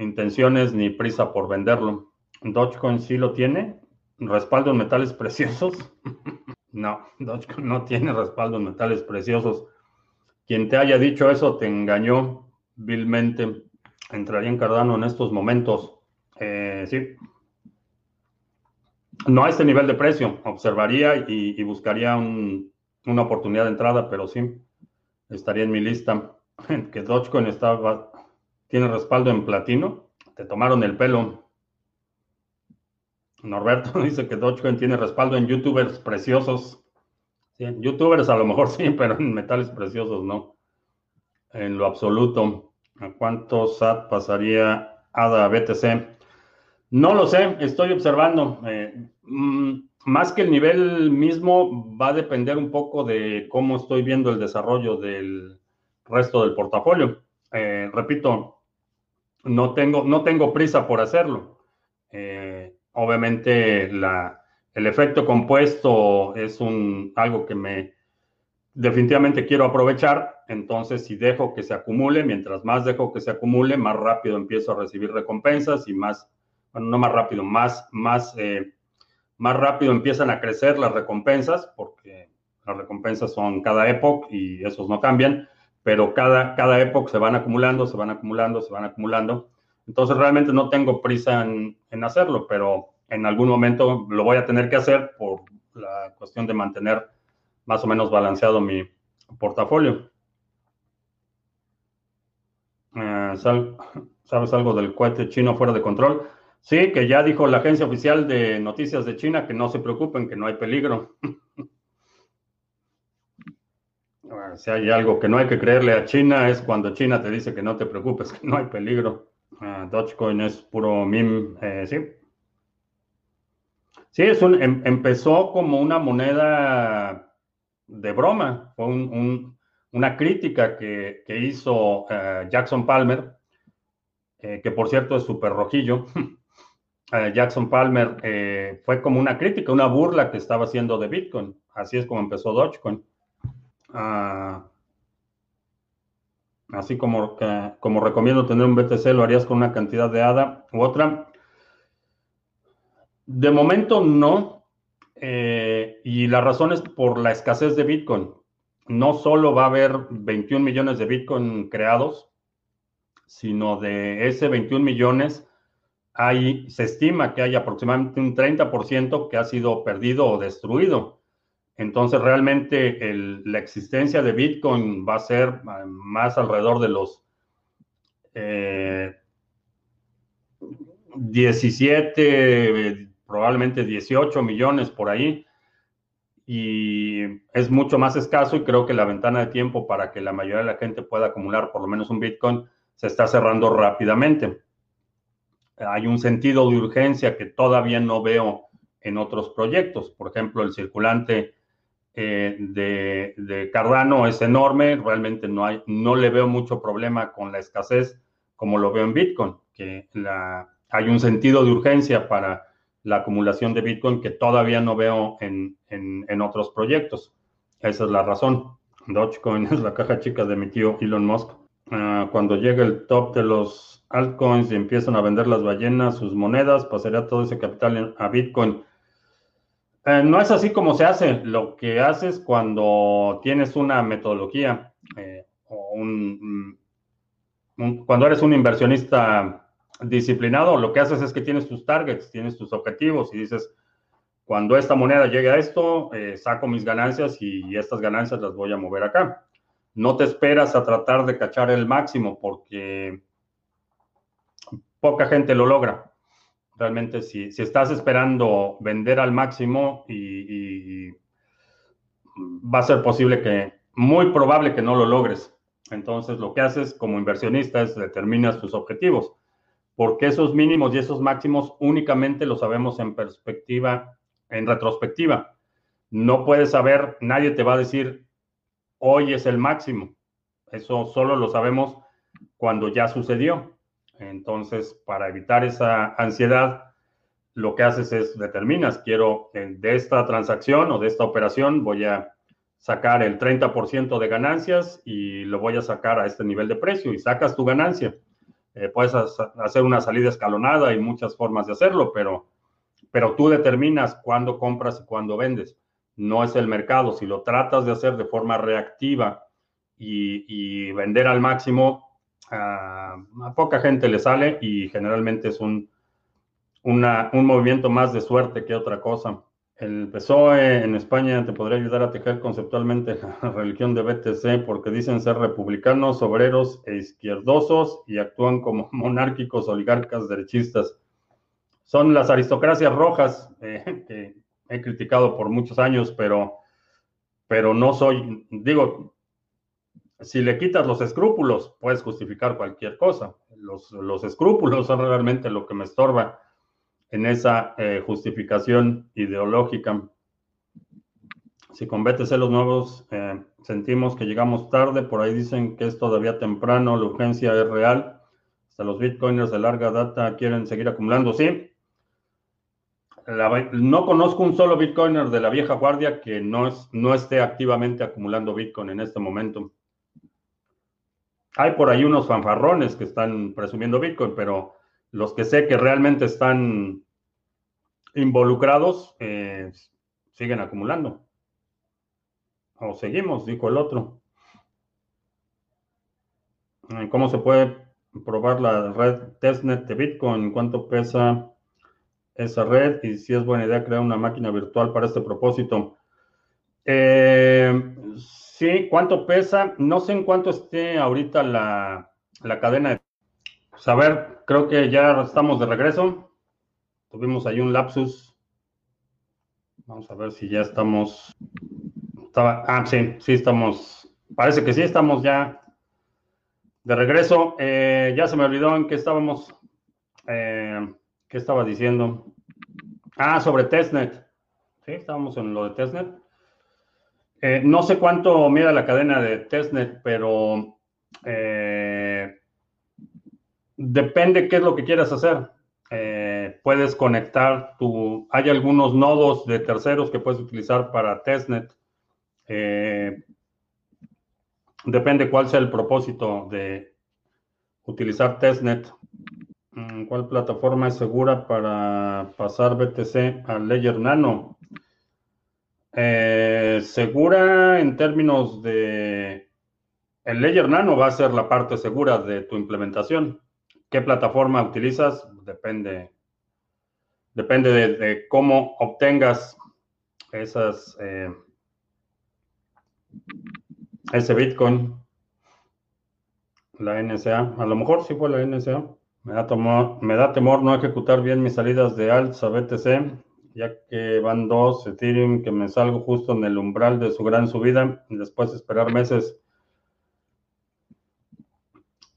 intenciones ni prisa por venderlo. Dogecoin sí lo tiene, respaldo en metales preciosos. <laughs> no, Dogecoin no tiene respaldo en metales preciosos. Quien te haya dicho eso te engañó vilmente. Entraría en Cardano en estos momentos. Eh, sí. No a este nivel de precio. Observaría y, buscaría una oportunidad de entrada, pero sí, estaría en mi lista. <laughs> Que Dogecoin estaba, tiene respaldo en platino. Te tomaron el pelo. Norberto <laughs> dice que Dogecoin tiene respaldo en youtubers preciosos. youtubers a lo mejor sí, <laughs> pero en metales preciosos no. En lo absoluto. ¿A cuánto SAT pasaría ADA BTC? No lo sé, estoy observando. Eh, mm, más que el nivel mismo, va a depender un poco de cómo estoy viendo el desarrollo del resto del portafolio. Eh, repito, no tengo, no tengo prisa por hacerlo. Eh, obviamente el efecto compuesto es un, algo que me definitivamente quiero aprovechar. Entonces, si dejo que se acumule, mientras más dejo que se acumule, más rápido empiezo a recibir recompensas y más, bueno, no más rápido, más, más, eh, más rápido empiezan a crecer las recompensas, porque las recompensas son cada época y esos no cambian, pero cada, cada época se van acumulando, se van acumulando, se van acumulando. Entonces, realmente no tengo prisa en, en hacerlo, pero en algún momento lo voy a tener que hacer por la cuestión de mantener más o menos balanceado mi portafolio. Eh, ¿Sabes algo del cohete chino fuera de control? Sí, que ya dijo la agencia oficial de noticias de China que no se preocupen, que no hay peligro. <laughs> si hay algo que no hay que creerle a China es cuando China te dice que no te preocupes, que no hay peligro. Uh, Dogecoin es puro meme, eh, sí. Sí, es un, em, empezó como una moneda de broma, fue una crítica que, hizo eh, Jackson Palmer, eh, que por cierto es súper rojillo. <laughs> Jackson Palmer fue como una crítica, una burla que estaba haciendo de Bitcoin. Así es como empezó Dogecoin. Ah, así como, como recomiendo tener un BTC, lo harías con una cantidad de ADA u otra. De momento no. Eh, y la razón es por la escasez de Bitcoin. No solo va a haber 21 millones de Bitcoin creados, sino de ese 21 millones, hay, se estima que hay aproximadamente un 30% que ha sido perdido o destruido. Entonces, realmente la existencia de Bitcoin va a ser eh, más alrededor de los 17, eh, probablemente 18 millones por ahí. Y es mucho más escaso y creo que la ventana de tiempo para que la mayoría de la gente pueda acumular por lo menos un Bitcoin se está cerrando rápidamente. Hay un sentido de urgencia que todavía no veo en otros proyectos. Por ejemplo, el circulante eh, de, Cardano es enorme, realmente no, hay, no le veo mucho problema con la escasez como lo veo en Bitcoin, que hay un sentido de urgencia para la acumulación de Bitcoin que todavía no veo en, otros proyectos. Esa es la razón. Dogecoin <laughs> es la caja chica de mi tío Elon Musk. Ah, cuando llegue el top de los altcoins y empiezan a vender las ballenas sus monedas, pasaría todo ese capital a Bitcoin. Eh, no es así como se hace. Lo que haces cuando tienes una metodología eh, o un, cuando eres un inversionista disciplinado, lo que haces es que tienes tus targets, tienes tus objetivos y dices, cuando esta moneda llegue a esto, eh, saco mis ganancias y, estas ganancias las voy a mover acá. No te esperas a tratar de cachar el máximo porque poca gente lo logra. Realmente, si, estás esperando vender al máximo y, va a ser posible que, muy probable que no lo logres. Entonces, lo que haces como inversionista es determinas tus objetivos, porque esos mínimos y esos máximos únicamente lo sabemos en perspectiva, en retrospectiva. No puedes saber, nadie te va a decir, hoy es el máximo. Eso solo lo sabemos cuando ya sucedió. Entonces, para evitar esa ansiedad, lo que haces es determinas, quiero de esta transacción o de esta operación, voy a sacar el 30% de ganancias y lo voy a sacar a este nivel de precio y sacas tu ganancia. Eh, puedes hacer una salida escalonada, hay muchas formas de hacerlo, pero, pero tú determinas cuándo compras y cuándo vendes. No es el mercado. Si lo tratas de hacer de forma reactiva y, vender al máximo, a poca gente le sale y generalmente es un, un movimiento más de suerte que otra cosa. El PSOE en España te podría ayudar a tejer conceptualmente <laughs> la religión de BTC porque dicen ser republicanos, obreros e izquierdosos y actúan como <laughs> monárquicos, oligarcas, derechistas. Son las aristocracias rojas eh, que he criticado por muchos años, pero, pero no soy, digo, si le quitas los escrúpulos, puedes justificar cualquier cosa. Los, los escrúpulos son realmente lo que me estorba en esa eh, justificación ideológica. Si con BTC los nuevos eh, sentimos que llegamos tarde, por ahí dicen que es todavía temprano, la urgencia es real. Hasta los bitcoiners de larga data quieren seguir acumulando. Sí, no conozco un solo bitcoiner de la vieja guardia que no, es, no esté activamente acumulando bitcoin en este momento. Hay por ahí unos fanfarrones que están presumiendo bitcoin, pero los que sé que realmente están involucrados eh, siguen acumulando. O seguimos, dijo el otro. Eh, ¿Cómo se puede probar la red testnet de Bitcoin? ¿Cuánto pesa esa red? Y si es buena idea crear una máquina virtual para este propósito. Eh, sí, ¿cuánto pesa? No sé en cuánto esté ahorita la, la cadena de a ver, creo que ya estamos de regreso. Tuvimos ahí un lapsus. Vamos a ver si ya estamos. Ah, sí, sí estamos. Parece que sí estamos ya de regreso. Eh, ya se me olvidó en qué estábamos. Eh, ¿Qué estaba diciendo? Ah, sobre testnet. Sí, estábamos en lo de testnet. Eh, no sé cuánto mira la cadena de testnet, pero depende qué es lo que quieras hacer. Eh, puedes conectar tu, hay algunos nodos de terceros que puedes utilizar para testnet. Eh, depende cuál sea el propósito de utilizar testnet. Mm, ¿Cuál plataforma es segura para pasar BTC al Ledger Nano? Eh, segura en términos de... El Ledger Nano va a ser la parte segura de tu implementación. ¿Qué plataforma utilizas? Depende, depende de, cómo obtengas esas, eh, ese Bitcoin. La NSA, a lo mejor sí fue la NSA. Me da, temor, me da temor no ejecutar bien mis salidas de alts a BTC, ya que van dos Ethereum que me salgo justo en el umbral de su gran subida y después esperar meses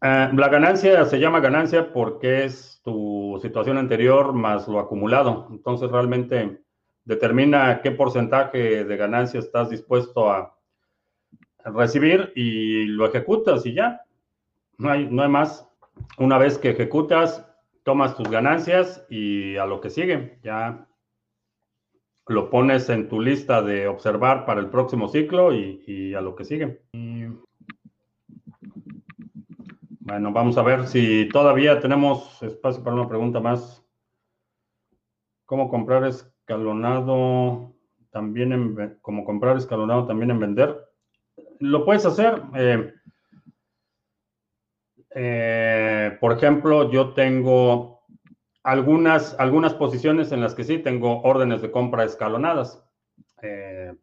eh, la ganancia se llama ganancia porque es tu situación anterior más lo acumulado. Entonces realmente determina qué porcentaje de ganancia estás dispuesto a recibir y lo ejecutas y ya. No hay, no hay más. Una vez que ejecutas, tomas tus ganancias y a lo que sigue. Ya lo pones en tu lista de observar para el próximo ciclo y, a lo que sigue. Bueno, vamos a ver si todavía tenemos espacio para una pregunta más. ¿Cómo comprar escalonado también en, como comprar escalonado también en vender? Lo puedes hacer. Eh, eh, por ejemplo, yo tengo algunas, algunas posiciones en las que sí tengo órdenes de compra escalonadas. Eh,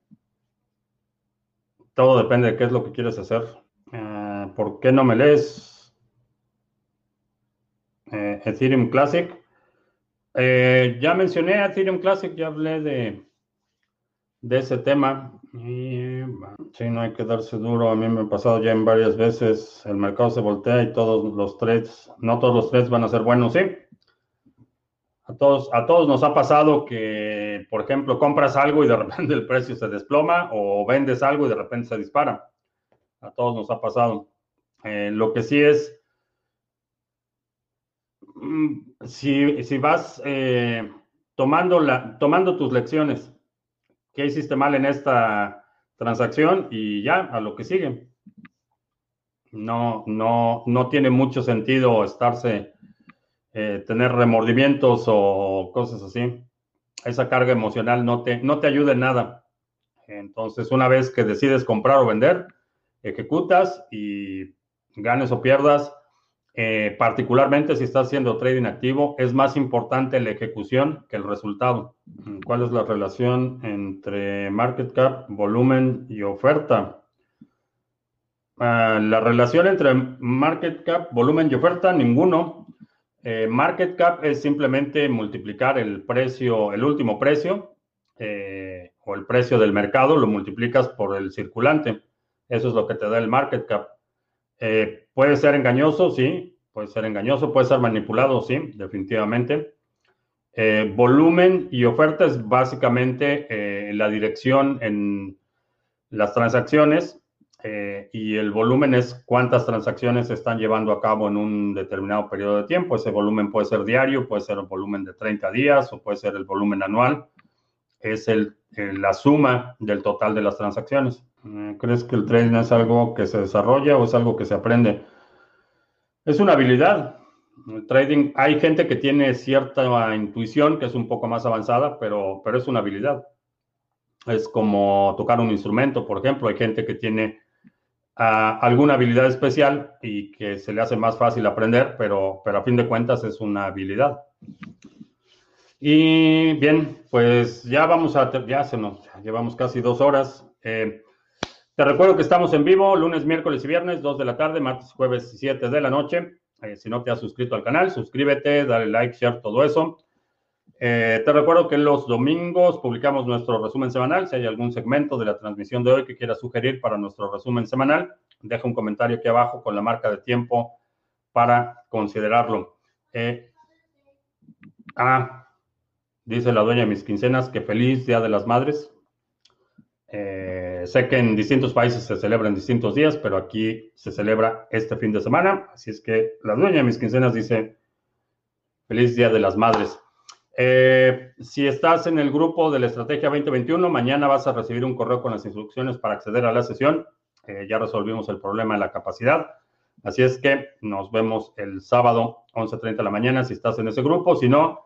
todo depende de qué es lo que quieres hacer. ¿Por qué no me lees? Eh, Ethereum Classic. Eh, ya mencioné Ethereum Classic, ya hablé de, de ese tema. Sí, no hay que darse duro. A mí me ha pasado ya en varias veces. El mercado se voltea y todos los trades, no todos los trades van a ser buenos, sí. A todos, a todos nos ha pasado que, por ejemplo, compras algo y de repente el precio se desploma o vendes algo y de repente se dispara. A todos nos ha pasado. Eh, lo que sí es Mm, si, si vas eh, tomando, la, tomando tus lecciones, ¿qué hiciste mal en esta transacción? Y ya, a lo que sigue. No, no, no tiene mucho sentido estarse, eh, tener remordimientos o cosas así. Esa carga emocional no te, no te ayuda en nada. Entonces, una vez que decides comprar o vender, ejecutas y ganes o pierdas, eh, particularmente si estás haciendo trading activo, es más importante la ejecución que el resultado. ¿Cuál es la relación entre market cap, volumen y oferta? Ah, la relación entre market cap, volumen y oferta, ninguno. Eh, market cap es simplemente multiplicar el precio, el último precio eh, o el precio del mercado, lo multiplicas por el circulante. Eso es lo que te da el market cap. Eh, puede ser engañoso, sí, puede ser engañoso, puede ser manipulado, sí, definitivamente. Volumen y oferta es básicamente la dirección en las transacciones y el volumen es cuántas transacciones se están llevando a cabo en un determinado periodo de tiempo. Ese volumen puede ser diario, puede ser el volumen de 30 días o puede ser el volumen anual. Es el, la suma del total de las transacciones. Eh, ¿Crees que el trading es algo que se desarrolla o es algo que se aprende? Es una habilidad. El trading, hay gente que tiene cierta intuición que es un poco más avanzada, pero, pero es una habilidad. Es como tocar un instrumento, por ejemplo. Hay gente que tiene ah, alguna habilidad especial y que se le hace más fácil aprender, pero, pero a fin de cuentas es una habilidad. Y bien, pues ya vamos a, ya se nos, llevamos casi dos horas. Eh, te recuerdo que estamos en vivo lunes, miércoles y viernes, 2 de la tarde, martes, jueves y 7 de la noche. Eh, si no te has suscrito al canal, suscríbete, dale like, share, todo eso. Eh, te recuerdo que los domingos publicamos nuestro resumen semanal. Si hay algún segmento de la transmisión de hoy que quieras sugerir para nuestro resumen semanal, deja un comentario aquí abajo con la marca de tiempo para considerarlo. Eh, ah, dice la dueña de mis quincenas que feliz Día de las Madres. Eh, sé que en distintos países se celebra en distintos días, pero aquí se celebra este fin de semana. Así es que la dueña de mis quincenas dice, feliz Día de las Madres. Eh, si estás en el grupo de la Estrategia 2021, mañana vas a recibir un correo con las instrucciones para acceder a la sesión. Eh, ya resolvimos el problema de la capacidad. Así es que nos vemos el sábado 11.30 de la mañana si estás en ese grupo. Si no,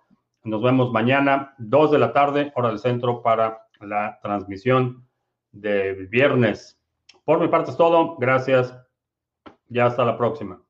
nos vemos mañana 2 de la tarde, hora del centro, para la transmisión de viernes. Por mi parte es todo. Gracias. Ya hasta la próxima.